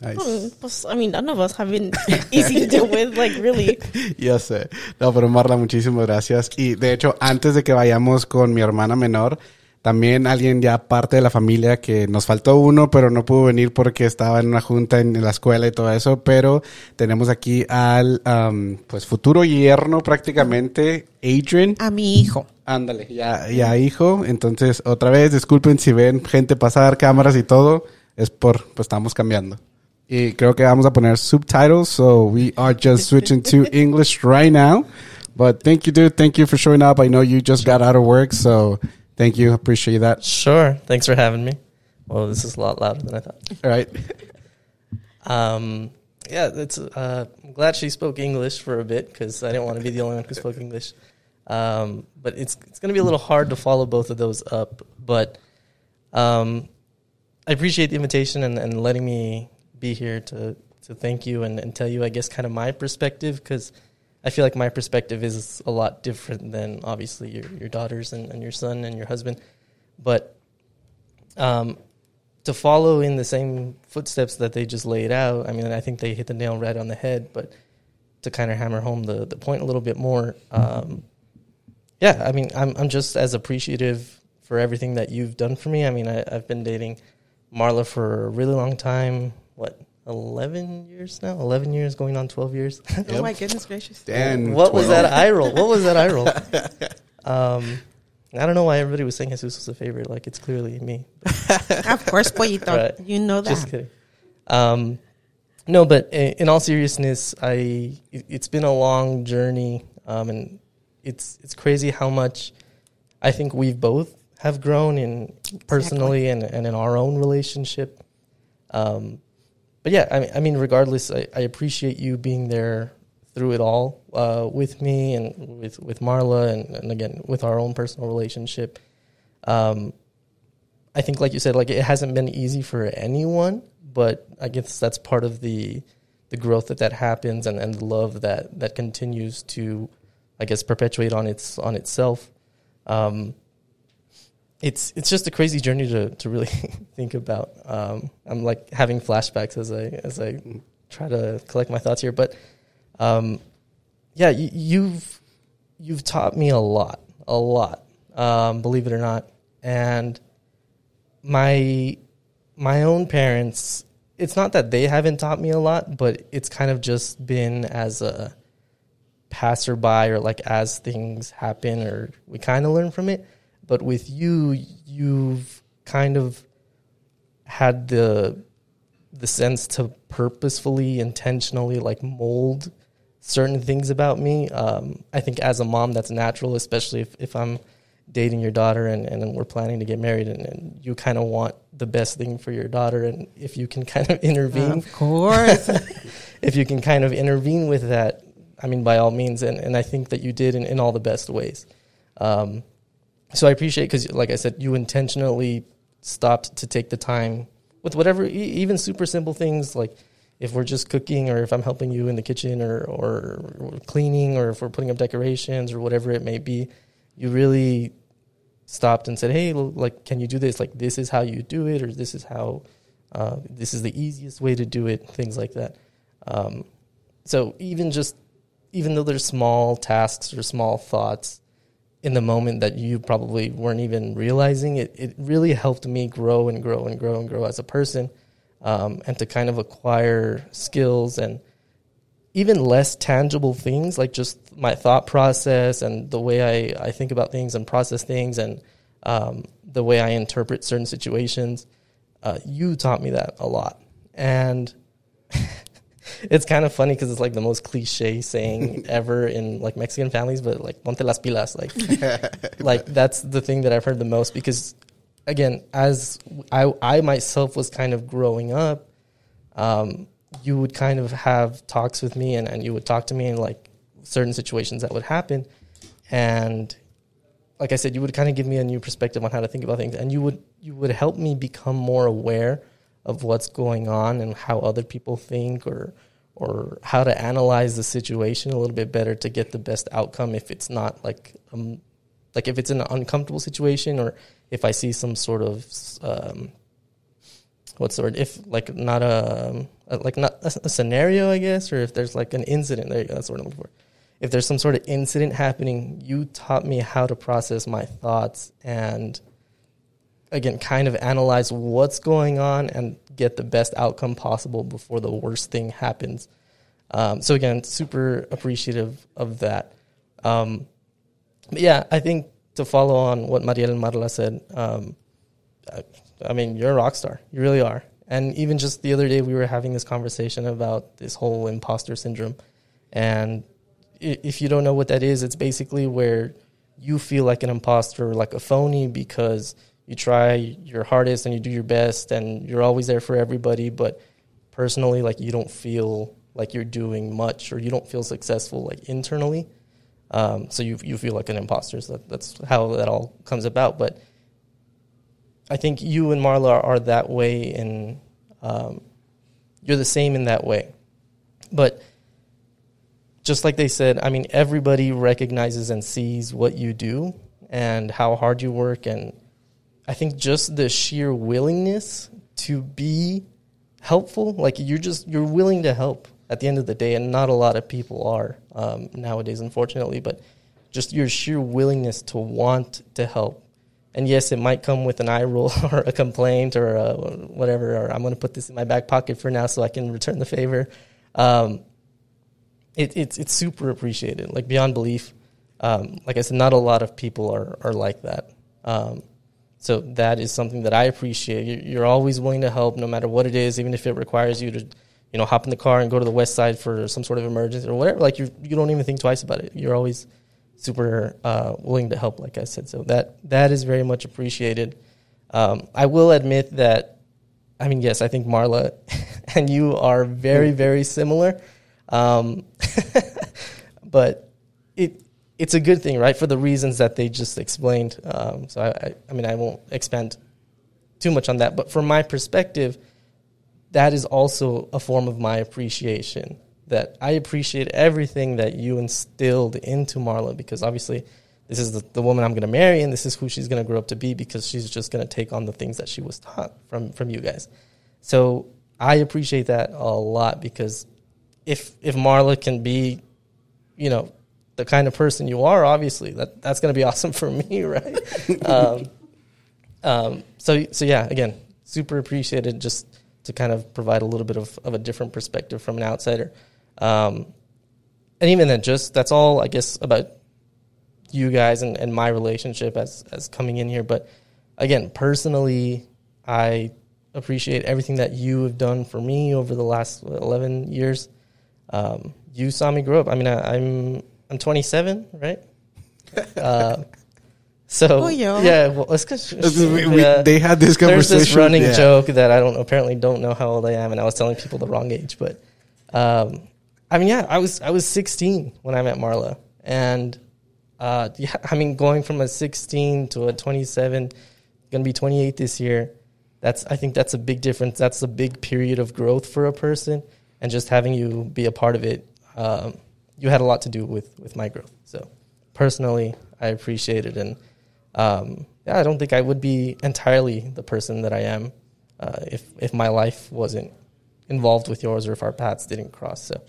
Nice. Hmm, pues, I mean, none of us have been [LAUGHS] easy to deal with, like, really. [LAUGHS] Ya sé. No, pero Marla, muchísimas gracias. Y de hecho, antes de que vayamos con mi hermana menor, también alguien ya parte de la familia que nos faltó uno, pero no pudo venir porque estaba en una junta en, la escuela y todo eso. Pero tenemos aquí al, um, pues, futuro yerno prácticamente, Adrian. A mi hijo. Ándale, ya, ya hijo. Entonces, otra vez, disculpen si ven gente pasar, cámaras y todo. Es por, pues estamos cambiando. Y creo que vamos a poner subtitles, so we are just switching to [LAUGHS] English right now. But thank you, dude. Thank you for showing up. I know you just got out of work, so thank you. I appreciate that. Sure. Thanks for having me. Well, this is a lot louder than I thought. All right. [LAUGHS] Um, yeah, it's. Uh, I'm glad she spoke English for a bit because I didn't want to be the only one who spoke English. Um, but it's it's going to be a little hard to follow both of those up. But um, I appreciate the invitation and, and letting me be here to to thank you and, and tell you, I guess, kind of my perspective because I feel like my perspective is a lot different than obviously your your daughters and, and your son and your husband, but um, to follow in the same footsteps that they just laid out. I mean, I think they hit the nail right on the head, but to kind of hammer home the the point a little bit more. Um, yeah, I mean, I'm I'm just as appreciative for everything that you've done for me. I mean, I, I've been dating Marla for a really long time. What, 11 years now? 11 years, going on 12 years. [LAUGHS] Oh my goodness gracious. Dan, what was that eye roll? What was that eye roll? [LAUGHS] um, I don't know why everybody was saying Jesus was a favorite. Like, it's clearly me. [LAUGHS] Of course, Pollito. Right. You know that. Just kidding. Um, no, but i- in all seriousness, I it- it's been a long journey, um, and it's it's crazy how much I think we've both have grown in personally and, and in our own relationship. Um, but yeah, I mean, I mean, regardless, I, I appreciate you being there through it all uh, with me and with with Marla, and, and again with our own personal relationship. Um, I think, like you said, like it hasn't been easy for anyone, but I guess that's part of the the growth that that happens and, and the love that that continues to, I guess, perpetuate on its on itself. Um, it's it's just a crazy journey to to really [LAUGHS] think about. Um, I'm like having flashbacks as I as I try to collect my thoughts here, but um, yeah, you, you've you've taught me a lot, a lot. Um, believe it or not, and my my own parents it's not that they haven't taught me a lot but it's kind of just been as a passerby or like as things happen or we kind of learn from it but with you you've kind of had the the sense to purposefully intentionally like mold certain things about me. Um, i think as a mom that's natural especially if, if i'm dating your daughter and, and we're planning to get married and, and you kind of want the best thing for your daughter and if you can [LAUGHS] kind of intervene. Of course. [LAUGHS] [LAUGHS] if you can kind of intervene with that i mean by all means and, and i think that you did in, in all the best ways. Um, so i appreciate because like i said you intentionally stopped to take the time with whatever even super simple things like if we're just cooking or if i'm helping you in the kitchen or, or, cleaning or if we're putting up decorations or whatever it may be you really stopped and said, "Hey, like, can you do this? Like, this is how you do it, or this is how, uh, this is the easiest way to do it. Things like that." Um, so even just, even though there's small tasks or small thoughts in the moment that you probably weren't even realizing, it it really helped me grow and grow and grow and grow as a person, um, and to kind of acquire skills and even less tangible things like just my thought process and the way I, I think about things and process things and um, the way I interpret certain situations. Uh, you taught me that a lot. And [LAUGHS] [LAUGHS] it's kind of funny because it's like the most cliche saying [LAUGHS] ever in like Mexican families, but like ponte las pilas, like [LAUGHS] like that's the thing that I've heard the most because again, as I I myself was kind of growing up, um, you would kind of have talks with me and, and you would talk to me in like certain situations that would happen. And like I said, you would kind of give me a new perspective on how to think about things, and you would you would help me become more aware of what's going on and how other people think, or or how to analyze the situation a little bit better to get the best outcome. If it's not like um like if it's an uncomfortable situation, or if I see some sort of um, what's the word? If like not a, like not a, a scenario, I guess, or if there's like an incident. There you go. That's what I'm looking for if there's some sort of incident happening, you taught me how to process my thoughts and again kind of analyze what's going on and get the best outcome possible before the worst thing happens. Um, so again, super appreciative of that. Um, but yeah, I think to follow on what Mariel and Marla said, um, I, I mean, you're a rock star. You really are. And even just the other day, we were having this conversation about this whole imposter syndrome. And if you don't know what that is, it's basically where you feel like an imposter like a phony because you try your hardest and you do your best and you're always there for everybody, but personally, like you don't feel like you're doing much or you don't feel successful like internally. Um, so you you feel like an imposter. So that, that's how that all comes about. But I think you and Marla are, are that way and um, you're the same in that way. But just like they said, I mean, everybody recognizes and sees what you do and how hard you work. And I think just the sheer willingness to be helpful, like you're just, you're willing to help at the end of the day. And not a lot of people are um, nowadays, unfortunately, but just your sheer willingness to want to help. And yes, it might come with an eye roll [LAUGHS] or a complaint or a whatever, or I'm going to put this in my back pocket for now so I can return the favor. Um, it, it's it's super appreciated, like beyond belief. Um, like I said, not a lot of people are are like that. Um, so that is something that I appreciate. You're, always willing to help, no matter what it is, even if it requires you to, you know, hop in the car and go to the west side for some sort of emergency or whatever. Like you, you don't even think twice about it. You're always super uh, willing to help, like I said. So that that is very much appreciated. Um, I will admit that, I mean, yes, I think Marla [LAUGHS] and you are very, very similar. Um, [LAUGHS] but it it's a good thing, right? For the reasons that they just explained. Um, so I, I, mean, I won't expand too much on that. But from my perspective, that is also a form of my appreciation. That I appreciate everything that you instilled into Marla because obviously this is the, the woman I'm going to marry and this is who she's going to grow up to be because she's just going to take on the things that she was taught from from you guys. So I appreciate that a lot because if if Marla can be, you know, the kind of person you are, obviously that that's going to be [LAUGHS] awesome for me, right? um, um, so so yeah, again, super appreciated just to kind of provide a little bit of, of a different perspective from an outsider. Um, and even then, just that's all I guess about you guys and, and my relationship as as coming in here. But again, personally, I appreciate everything that you have done for me over the last eleven years. Um, you saw me grow up. I mean, I, I'm I'm 27, right? uh, so Oh, yeah. yeah, well, it's because We- we- they had this conversation. there's conversation. this running yeah. joke that I don't apparently don't know how old I am, and I was telling people the wrong age. But um, I mean, yeah, I was I was 16 when I met Marla, and uh, yeah, I mean, going from a 16 to a 27, gonna be 28 this year. That's I think that's a big difference. That's a big period of growth for a person, and just having you be a part of it, um, you had a lot to do with with my growth. So personally, I appreciate it, and um, yeah, I don't think I would be entirely the person that I am uh, if if my life wasn't involved with yours or if our paths didn't cross. So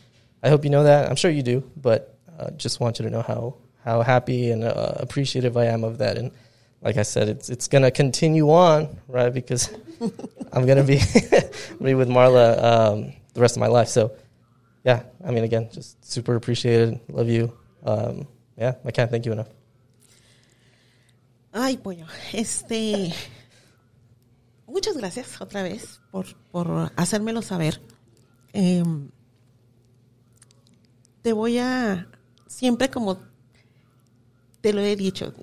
I hope you know that. I'm sure you do, but uh, just want you to know how how happy and uh, appreciative I am of that. And like I said, it's it's gonna continue on, right? Because [LAUGHS] I'm gonna be [LAUGHS] be with Marla um, the rest of my life. So yeah, I mean, again, just super appreciated. Love you. Um, yeah, I can't thank you enough. Ay, pollo. Este. Muchas gracias otra vez por, por hacérmelo saber. Em, te voy a. Siempre como te lo he dicho,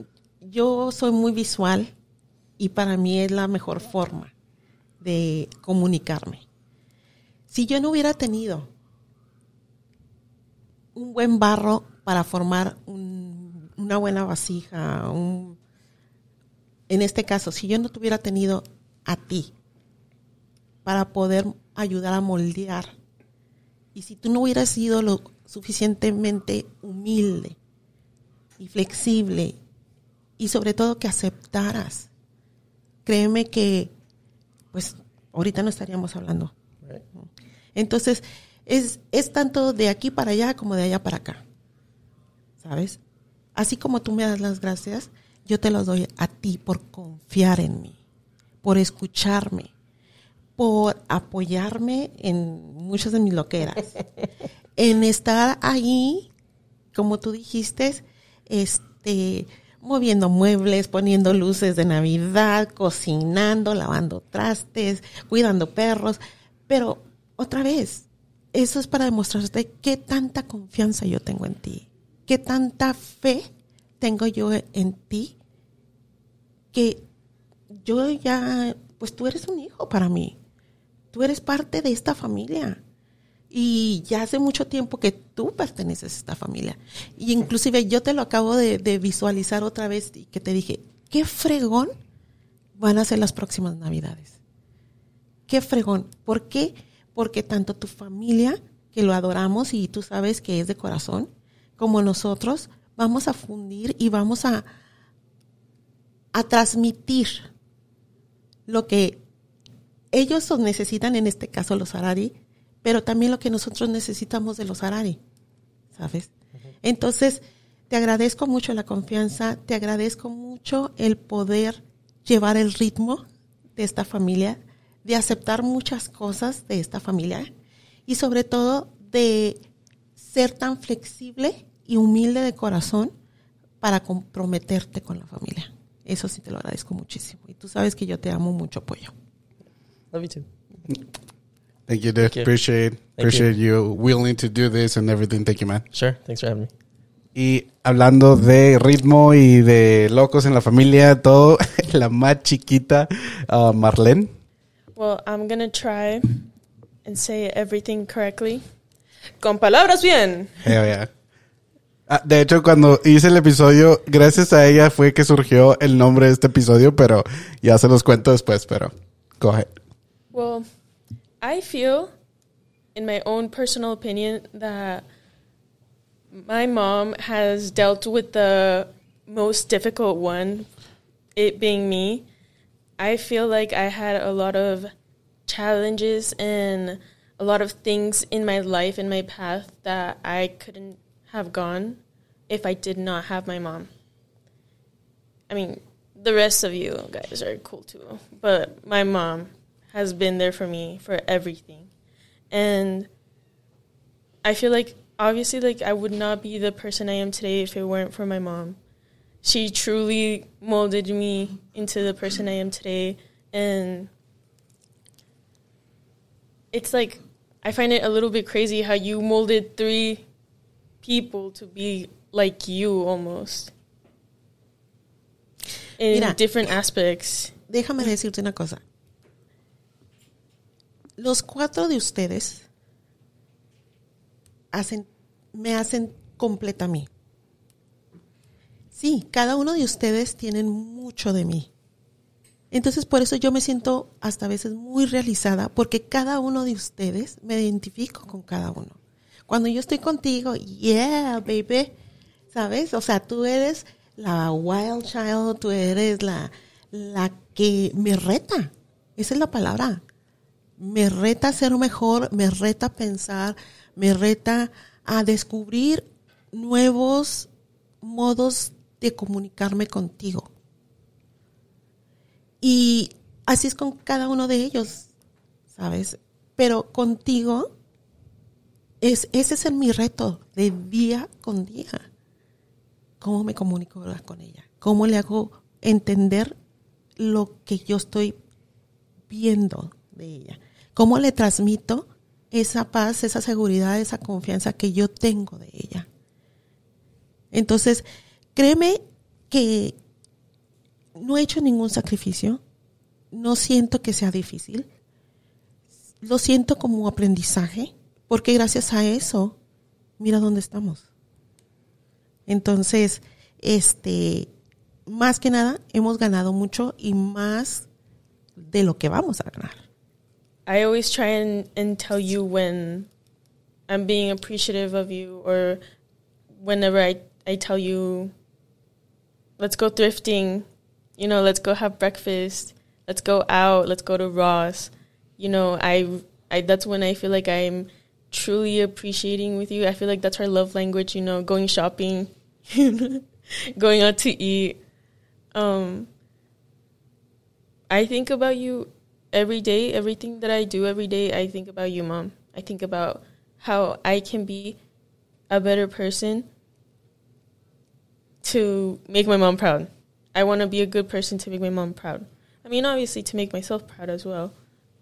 yo soy muy visual y para mí es la mejor forma de comunicarme. Si yo no hubiera tenido un buen barro para formar un- una buena vasija, un, en este caso, si yo no te hubiera tenido a ti para poder ayudar a moldear, y si tú no hubieras sido lo suficientemente humilde y flexible, y sobre todo que aceptaras, créeme que, pues, ahorita no estaríamos hablando. Entonces, es, es tanto de aquí para allá como de allá para acá. ¿Sabes? Así como tú me das las gracias, yo te las doy a ti por confiar en mí, por escucharme, por apoyarme en muchas de mis loqueras, [LAUGHS] en estar ahí, como tú dijiste, este, moviendo muebles, poniendo luces de Navidad, cocinando, lavando trastes, cuidando perros, pero otra vez, eso es para demostrarte qué tanta confianza yo tengo en ti, qué tanta fe tengo yo en ti, que yo ya, pues tú eres un hijo para mí, tú eres parte de esta familia. Y ya hace mucho tiempo que tú perteneces a esta familia. Y inclusive yo te lo acabo de, de visualizar otra vez y que te dije, qué fregón van a ser las próximas navidades. Qué fregón. ¿Por qué? Porque tanto tu familia, que lo adoramos y tú sabes que es de corazón, como nosotros, vamos a fundir y vamos a, a transmitir lo que ellos necesitan, en este caso los Harari, pero también lo que nosotros necesitamos de los Harari, ¿sabes? Entonces, te agradezco mucho la confianza, te agradezco mucho el poder llevar el ritmo de esta familia, de aceptar muchas cosas de esta familia y sobre todo de ser tan flexible y humilde de corazón para comprometerte con la familia. Eso sí te lo agradezco muchísimo. Y tú sabes que yo te amo mucho, Pollo. Love you too. Thank you, dude. Thank you. Appreciate appreciate you willing to do this and everything. Thank you, man. Sure. Thanks for having me. Y hablando de ritmo y de locos en la familia, todo, [LAUGHS] la más chiquita, uh, Marlene. Well, I'm gonna try and say everything correctly. Con palabras bien. Hell yeah. Ah, de hecho, cuando hice el episodio, gracias a ella fue que surgió el nombre de este episodio, pero ya se los cuento después, pero go ahead. Well, I feel, in my own personal opinion, that my mom has dealt with the most difficult one, it being me. I feel like I had a lot of challenges and a lot of things in my life, in my path, that I couldn't have gone if I did not have my mom. I mean, the rest of you guys are cool too, but my mom has been there for me for everything. And I feel like obviously like I would not be the person I am today if it weren't for my mom. She truly molded me into the person I am today and it's like I find it a little bit crazy how you molded three people to be like you almost in Mira. different aspects. Déjame decirte una cosa. Los cuatro de ustedes hacen, me hacen completa a mí. Sí, cada uno de ustedes tienen mucho de mí. Entonces, por eso yo me siento hasta veces muy realizada, porque cada uno de ustedes me identifico con cada uno. Cuando yo estoy contigo, yeah, baby, ¿sabes? O sea, tú eres la wild child, tú eres la, la que me reta. Esa es la palabra. Me reta a ser mejor, me reta a pensar, me reta a descubrir nuevos modos de comunicarme contigo. Y así es con cada uno de ellos, ¿sabes? Pero contigo, es, ese es mi reto de día con día. ¿Cómo me comunico con ella? ¿Cómo le hago entender lo que yo estoy viendo de ella? ¿Cómo le transmito esa paz, esa seguridad, esa confianza que yo tengo de ella? Entonces, créeme que no he hecho ningún sacrificio, no siento que sea difícil, lo siento como aprendizaje, porque gracias a eso, mira dónde estamos. Entonces, este, más que nada, hemos ganado mucho y más de lo que vamos a ganar. I always try and, tell you when I'm being appreciative of you or whenever I, I tell you, let's go thrifting, you know, let's go have breakfast, let's go out, let's go to Ross. You know, I, I that's when I feel like I'm truly appreciating with you. I feel like that's our love language, you know, going shopping, [LAUGHS] going out to eat. Um, I think about you every day. Everything that I do every day, I think about you, mom. I think about how I can be a better person to make my mom proud. I want to be a good person to make my mom proud. I mean, obviously to make myself proud as well.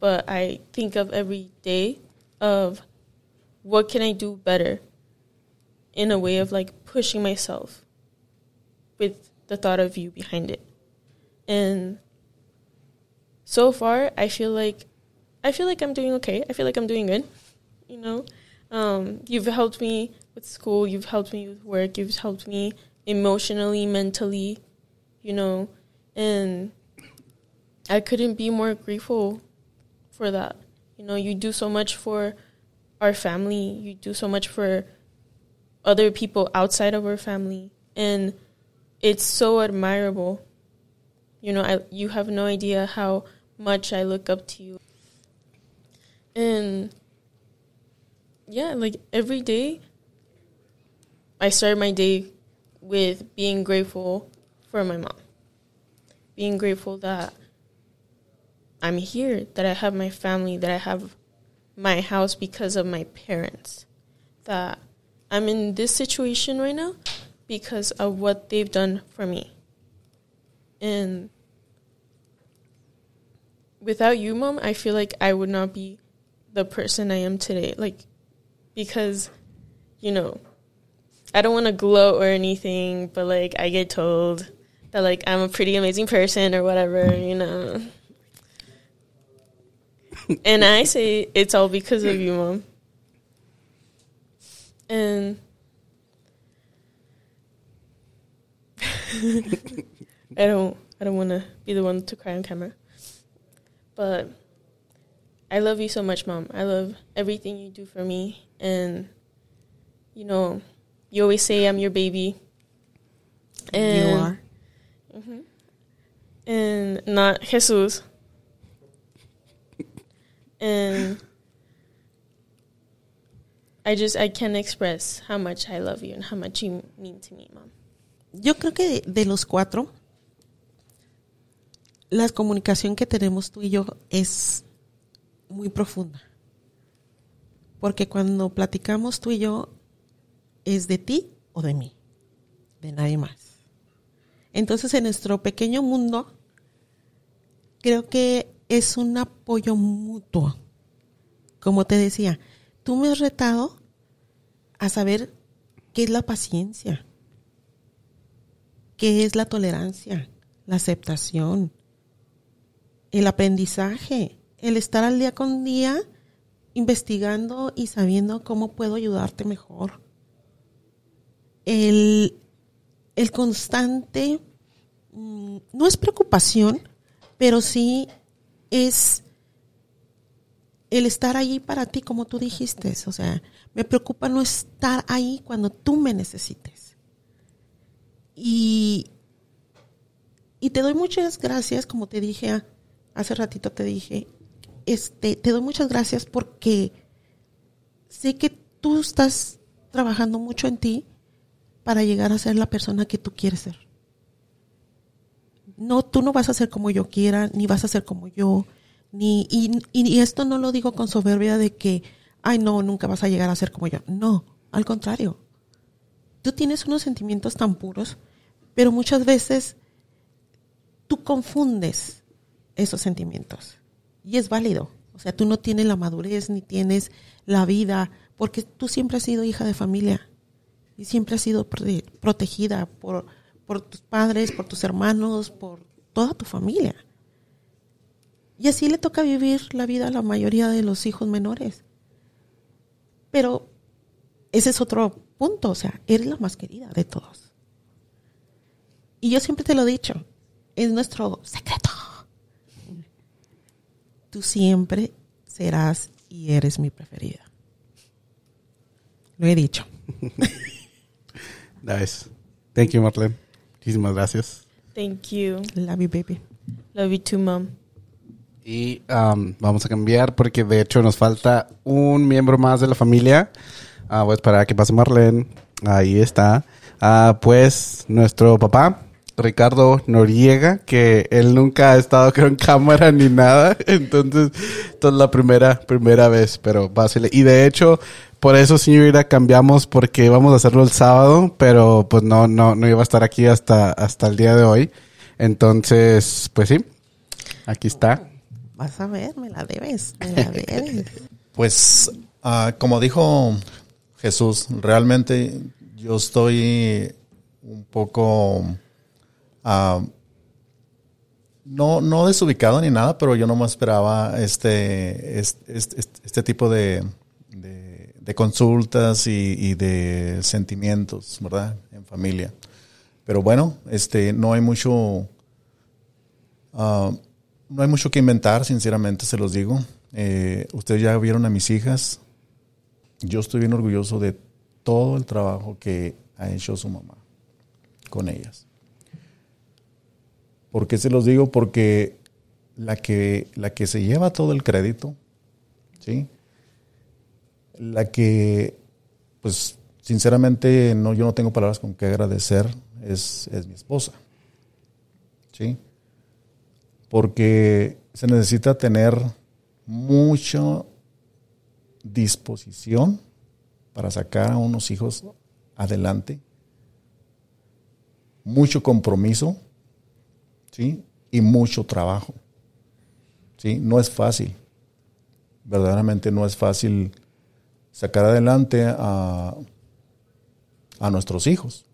But I think of every day of what can I do better in a way of like pushing myself with the thought of you behind it. And so far I feel like I feel like I'm doing okay. I feel like I'm doing good. You know, um, you've helped me with school. You've helped me with work. You've helped me emotionally, mentally. You know, and I couldn't be more grateful for that. You know, you do so much for our family. You do so much for other people outside of our family, and it's so admirable. You know, I you have no idea how much I look up to you. And yeah, like every day I start my day with being grateful for my mom. Being grateful that I'm here, that I have my family, that I have my house because of my parents. That I'm in this situation right now because of what they've done for me. And without you, mom, I feel like I would not be the person I am today. Like, because, you know, I don't want to gloat or anything, but like, I get told that like I'm a pretty amazing person or whatever, you know. [LAUGHS] and I say it's all because of you, mom. And [LAUGHS] I don't I don't want to be the one to cry on camera. But I love you so much, mom. I love everything you do for me and you know, you always say I'm your baby. And you are. and not Jesus. And I just I can't express how much I love you and how much you mean to me, mom. Yo creo que de los cuatro, la comunicación que tenemos tú y yo es muy profunda. Porque cuando platicamos tú y yo, es de ti o de mí, de nadie más. Entonces, en nuestro pequeño mundo, creo que es un apoyo mutuo. Como te decía, tú me has retado a saber qué es la paciencia, qué es la tolerancia, la aceptación, el aprendizaje, el estar al día con día investigando y sabiendo cómo puedo ayudarte mejor. El, el constante, mm, no es preocupación, pero sí es el estar ahí para ti, como tú dijiste. O sea, me preocupa no estar ahí cuando tú me necesites. Y, y te doy muchas gracias, como te dije a- hace ratito, te dije, este, te doy muchas gracias porque sé que tú estás trabajando mucho en ti para llegar a ser la persona que tú quieres ser. No, tú no vas a ser como yo quiera, ni vas a ser como yo, ni, y, y esto no lo digo con soberbia de que, ay, no, nunca vas a llegar a ser como yo. No, al contrario. Tú tienes unos sentimientos tan puros, pero muchas veces tú confundes esos sentimientos. Y es válido. O sea, tú no tienes la madurez ni tienes la vida, porque tú siempre has sido hija de familia y siempre has sido prote- protegida por, por tus padres, por tus hermanos, por toda tu familia. Y así le toca vivir la vida a la mayoría de los hijos menores. Pero ese es otro punto, o sea, eres la más querida de todos. Y yo siempre te lo he dicho, es nuestro secreto. Tú siempre serás y eres mi preferida. Lo he dicho. [LAUGHS] Nice. Thank you, Marlene. Muchísimas gracias. Thank you. Love you, baby. Love you too, mom. Y um, vamos a cambiar porque de hecho nos falta un miembro más de la familia. Ah, voy a esperar a que pase Marlene. Ahí está. Ah, pues nuestro papá, Ricardo Noriega, que él nunca ha estado [LAUGHS] creo en cámara ni nada. Entonces, esta es la primera, primera vez, pero pásale. Y de hecho, por eso señorita cambiamos porque íbamos a hacerlo el sábado, pero pues no, no, no iba a estar aquí hasta, hasta el día de hoy. Entonces, pues sí, aquí está. Vas a ver, me la debes, me la debes. [LAUGHS] Pues, ah, como dijo Jesús, realmente yo estoy un poco, ah, no, no desubicado ni nada, pero yo no me esperaba este, este, este, tipo de, consultas y, de sentimientos, ¿verdad? En familia. Pero bueno, este, no hay mucho, ah, no hay mucho que inventar, sinceramente se los digo. Eh, ustedes ya vieron a mis hijas. Yo estoy bien orgulloso de todo el trabajo que ha hecho su mamá con ellas. ¿Por qué se los digo? Porque la que, la que se lleva todo el crédito, ¿sí? La que, pues, sinceramente, no, yo no tengo palabras con que agradecer, es, es mi esposa. ¿Sí? Porque se necesita tener mucha disposición para sacar a unos hijos adelante, mucho compromiso, ¿sí? Y mucho trabajo. ¿Sí? No es fácil. Verdaderamente no es fácil sacar adelante a, a nuestros hijos.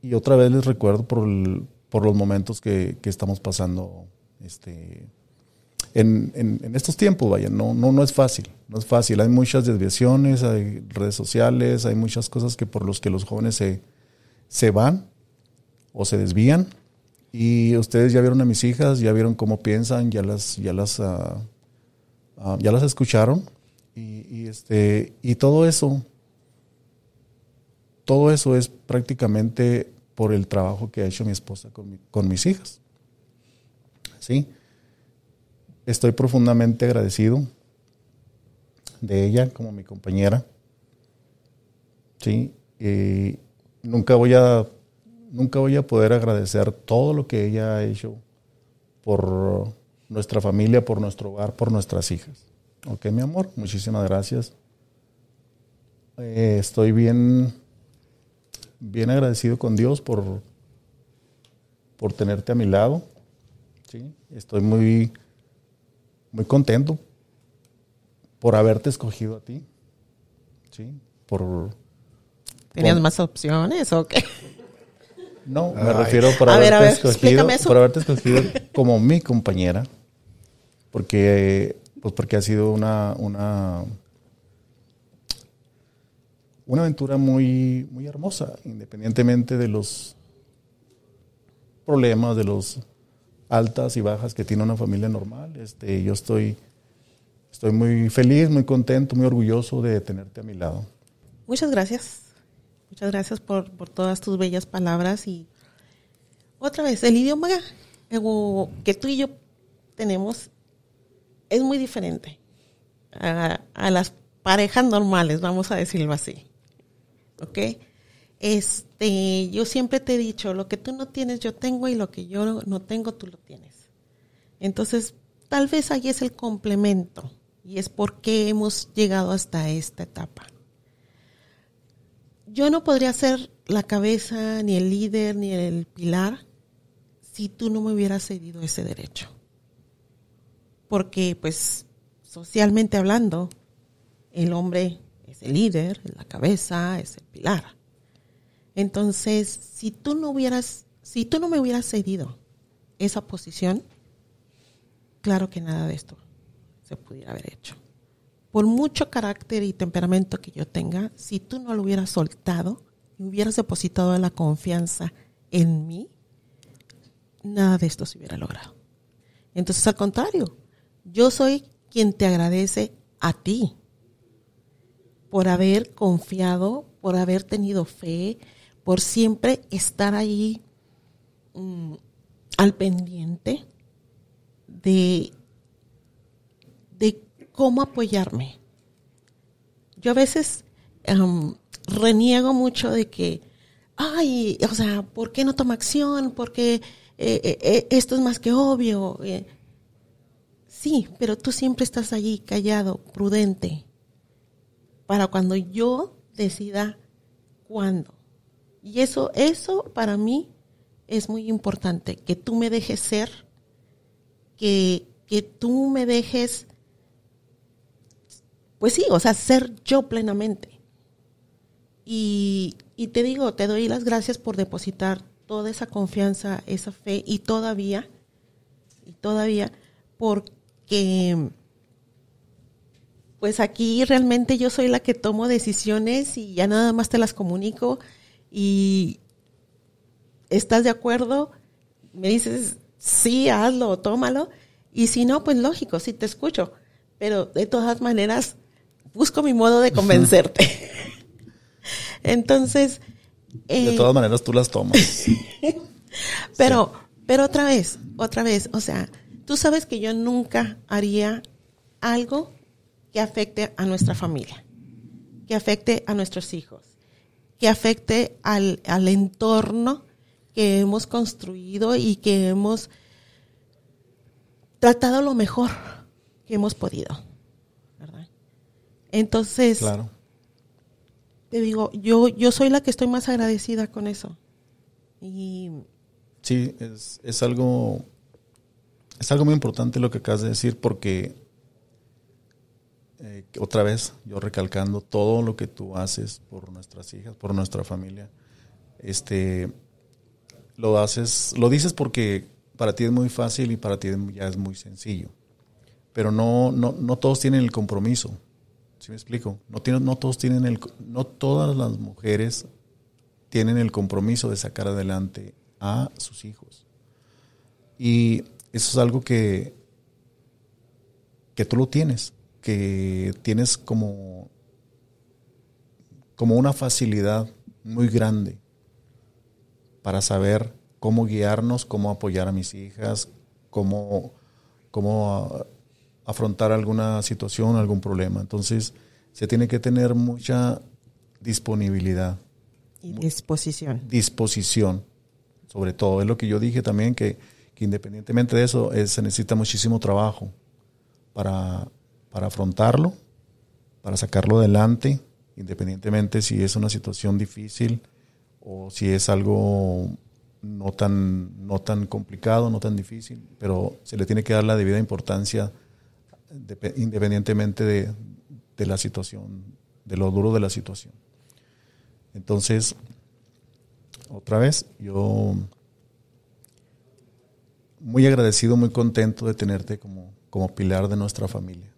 Y otra vez les recuerdo por, por los momentos que, que estamos pasando este, en, en- en estos tiempos, vaya, no, no, no es fácil, no es fácil. Hay muchas desviaciones, hay redes sociales, hay muchas cosas que por los que los jóvenes se, se van o se desvían. Y ustedes ya vieron a mis hijas, ya vieron cómo piensan, ya las, ya las, ah, ya las escucharon. Y, y este, y todo eso, todo eso es prácticamente por el trabajo que ha hecho mi esposa con, mi- con mis hijas. ¿Sí? Estoy profundamente agradecido de ella como mi compañera. Sí, y nunca voy a nunca voy a poder agradecer todo lo que ella ha hecho por nuestra familia, por nuestro hogar, por nuestras hijas. Ok, mi amor, muchísimas gracias. Eh, estoy bien, bien agradecido con Dios por, por tenerte a mi lado. Sí, estoy muy, muy contento por haberte escogido a ti. Sí, por ¿Tenías Por- más opciones o qué? No, me refiero por A ver, haberte a ver, escogido, por haberte escogido como mi compañera, porque pues porque ha sido una una una aventura muy muy hermosa, independientemente de los problemas, de los altas y bajas que tiene una familia normal. Este, yo estoy estoy muy feliz, muy contento, muy orgulloso de tenerte a mi lado. Muchas gracias. Muchas gracias por, por todas tus bellas palabras y otra vez, el idioma eh, que tú y yo tenemos es muy diferente a, las parejas normales, vamos a decirlo así. ¿Ok? Este, yo siempre te he dicho, lo que tú no tienes yo tengo y lo que yo no tengo tú lo tienes. Entonces, tal vez ahí es el complemento y es por qué hemos llegado hasta esta etapa yo no podría ser la cabeza, ni el líder, ni el pilar si tú no me hubieras cedido ese derecho. Porque, pues, socialmente hablando, el hombre es el líder, es la cabeza, es el pilar. Entonces, si tú no hubieras, si tú no me hubieras cedido esa posición, claro que nada de esto se pudiera haber hecho por mucho carácter y temperamento que yo tenga, si tú no lo hubieras soltado y hubieras depositado la confianza en mí, nada de esto se hubiera logrado. Entonces, al contrario, yo soy quien te agradece a ti por haber confiado, por haber tenido fe, por siempre estar ahí mm, al pendiente de de cómo apoyarme. Yo a veces reniego mucho de que, ay, o sea, ¿por qué no toma acción? Porque eh, eh, eh, esto es más que obvio. Sí, pero tú siempre estás allí callado, prudente, para cuando yo decida cuándo. Y eso, eso para mí es muy importante, que tú me dejes ser, que, que tú me dejes pues sí, o sea, ser yo plenamente. Y, y te digo, te doy las gracias por depositar toda esa confianza, esa fe y todavía, y todavía, porque pues aquí realmente yo soy la que tomo decisiones y ya nada más te las comunico y estás de acuerdo, me dices, sí, hazlo, tómalo Y si no, pues lógico, sí te escucho. Pero de todas maneras, busco mi modo de convencerte. [LAUGHS] Entonces, De eh, todas maneras, tú las tomas. [LAUGHS] pero, pero otra vez, otra vez, o sea, tú sabes que yo nunca haría algo que afecte a nuestra familia, que afecte a nuestros hijos, que afecte al, al entorno que hemos construido y que hemos tratado lo mejor que hemos podido. Entonces, Claro. te digo, yo, yo soy la que estoy más agradecida con eso. Y Sí, es, es algo es algo muy importante lo que acabas de decir porque eh, otra vez yo recalcando todo lo que tú haces por nuestras hijas, por nuestra familia, este lo haces, lo dices porque para ti es muy fácil y para ti ya es muy sencillo, pero no no, no todos tienen el compromiso. ¿Sí me explico? No no todos tienen el, no todas las mujeres tienen el compromiso de sacar adelante a sus hijos. Y eso es algo que, que tú lo tienes, que tienes como, como una facilidad muy grande para saber cómo guiarnos, cómo apoyar a mis hijas, cómo, cómo afrontar alguna situación, algún problema. Entonces, se tiene que tener mucha disponibilidad y disposición. disposición, sobre todo. Es lo que yo dije también, que, que independientemente de eso, eh, se necesita muchísimo trabajo para, para afrontarlo, para sacarlo adelante, independientemente si es una situación difícil o si es algo no tan, no tan complicado, no tan difícil, pero se le tiene que dar la debida importancia independientemente de, la situación, de lo duro de la situación. Entonces, otra vez, yo muy agradecido, muy contento de tenerte como, como pilar de nuestra familia.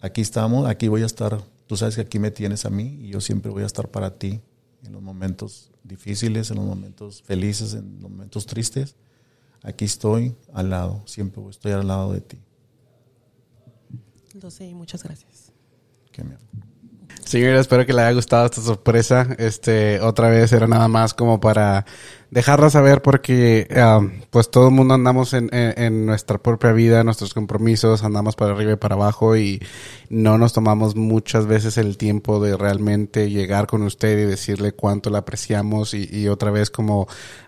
Aquí estamos, aquí voy a estar, tú sabes que aquí me tienes a mí y yo siempre voy a estar para ti en los momentos difíciles, en los momentos felices, en los momentos tristes. Aquí estoy al lado, siempre estoy al lado de ti. Lo sé, muchas gracias. Que me- Señora, espero que le haya gustado esta sorpresa. Este, otra vez era nada más como para dejarla saber porque, ah, pues todo el mundo andamos en, en- nuestra propia vida, nuestros compromisos, andamos para arriba y para abajo y no nos tomamos muchas veces el tiempo de realmente llegar con usted y decirle cuánto la apreciamos y, otra vez como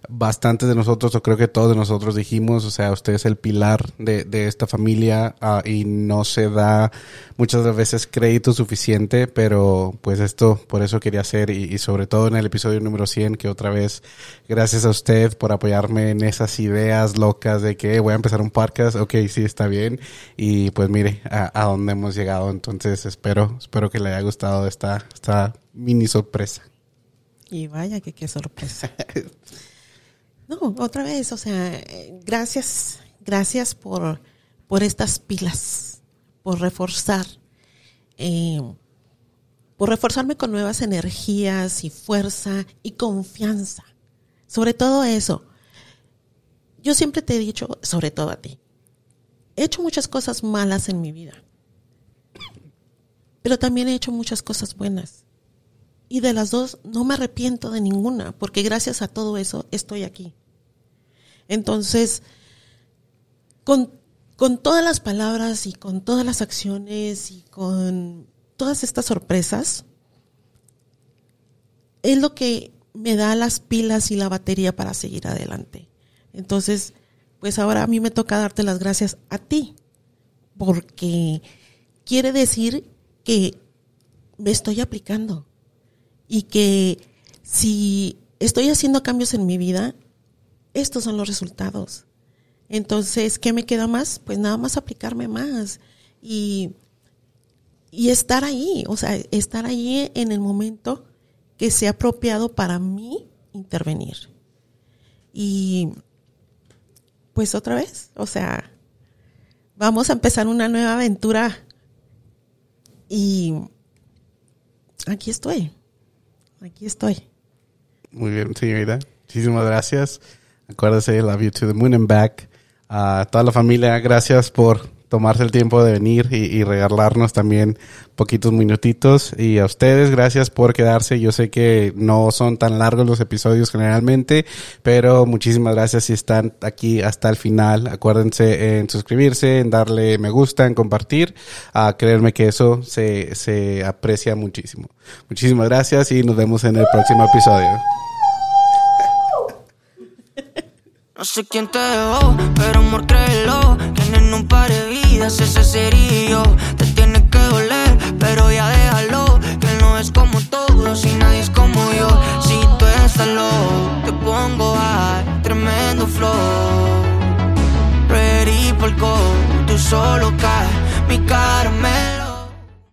bastantes de nosotros, o creo que todos de nosotros dijimos, o sea, usted es el pilar de, de esta familia ah, y no se da muchas veces crédito suficiente, pero pues esto por eso quería hacer y, y sobre todo en el episodio número 100 que otra vez gracias a usted por apoyarme en esas ideas locas de que "Eh, voy a empezar un podcast, ok, sí está bien y pues mire a, a dónde hemos llegado, entonces espero, espero que le haya gustado esta, esta mini sorpresa. Y vaya que qué sorpresa. [LAUGHS] No, otra vez, o sea, gracias, gracias por, por estas pilas, por reforzar, eh, por reforzarme con nuevas energías y fuerza y confianza. Sobre todo eso. Yo siempre te he dicho, sobre todo a ti, he hecho muchas cosas malas en mi vida, pero también he hecho muchas cosas buenas. Y de las dos no me arrepiento de ninguna, porque gracias a todo eso estoy aquí. Entonces, con, con todas las palabras y con todas las acciones y con todas estas sorpresas, es lo que me da las pilas y la batería para seguir adelante. Entonces, pues ahora a mí me toca darte las gracias a ti, porque quiere decir que me estoy aplicando y que si estoy haciendo cambios en mi vida, estos son los resultados. Entonces, ¿qué me queda más? Pues nada más aplicarme más y, y estar ahí, o sea, estar ahí en el momento que sea apropiado para mí intervenir. Y pues otra vez, o sea, vamos a empezar una nueva aventura y aquí estoy. Aquí estoy. Muy bien, señorita. Muchísimas gracias. Acuérdese, love you to the moon and back. A toda la familia, gracias por tomarse el tiempo de venir y, regalarnos también poquitos minutitos. Y a ustedes, gracias por quedarse. Yo sé que no son tan largos los episodios generalmente, pero muchísimas gracias si están aquí hasta el final. Acuérdense en suscribirse, en darle me gusta, en compartir. A creerme que eso se, se aprecia muchísimo. Muchísimas gracias y nos vemos en el próximo episodio. No sé quién te dejó, pero amor créelo en un par de vidas ese sería. Yo Te tiene que doler, pero ya déjalo Que él no es como todos y nadie es como yo. Si tú estás low, te pongo high Tremendo flow. Ready por go, tú solo caes Mi cara me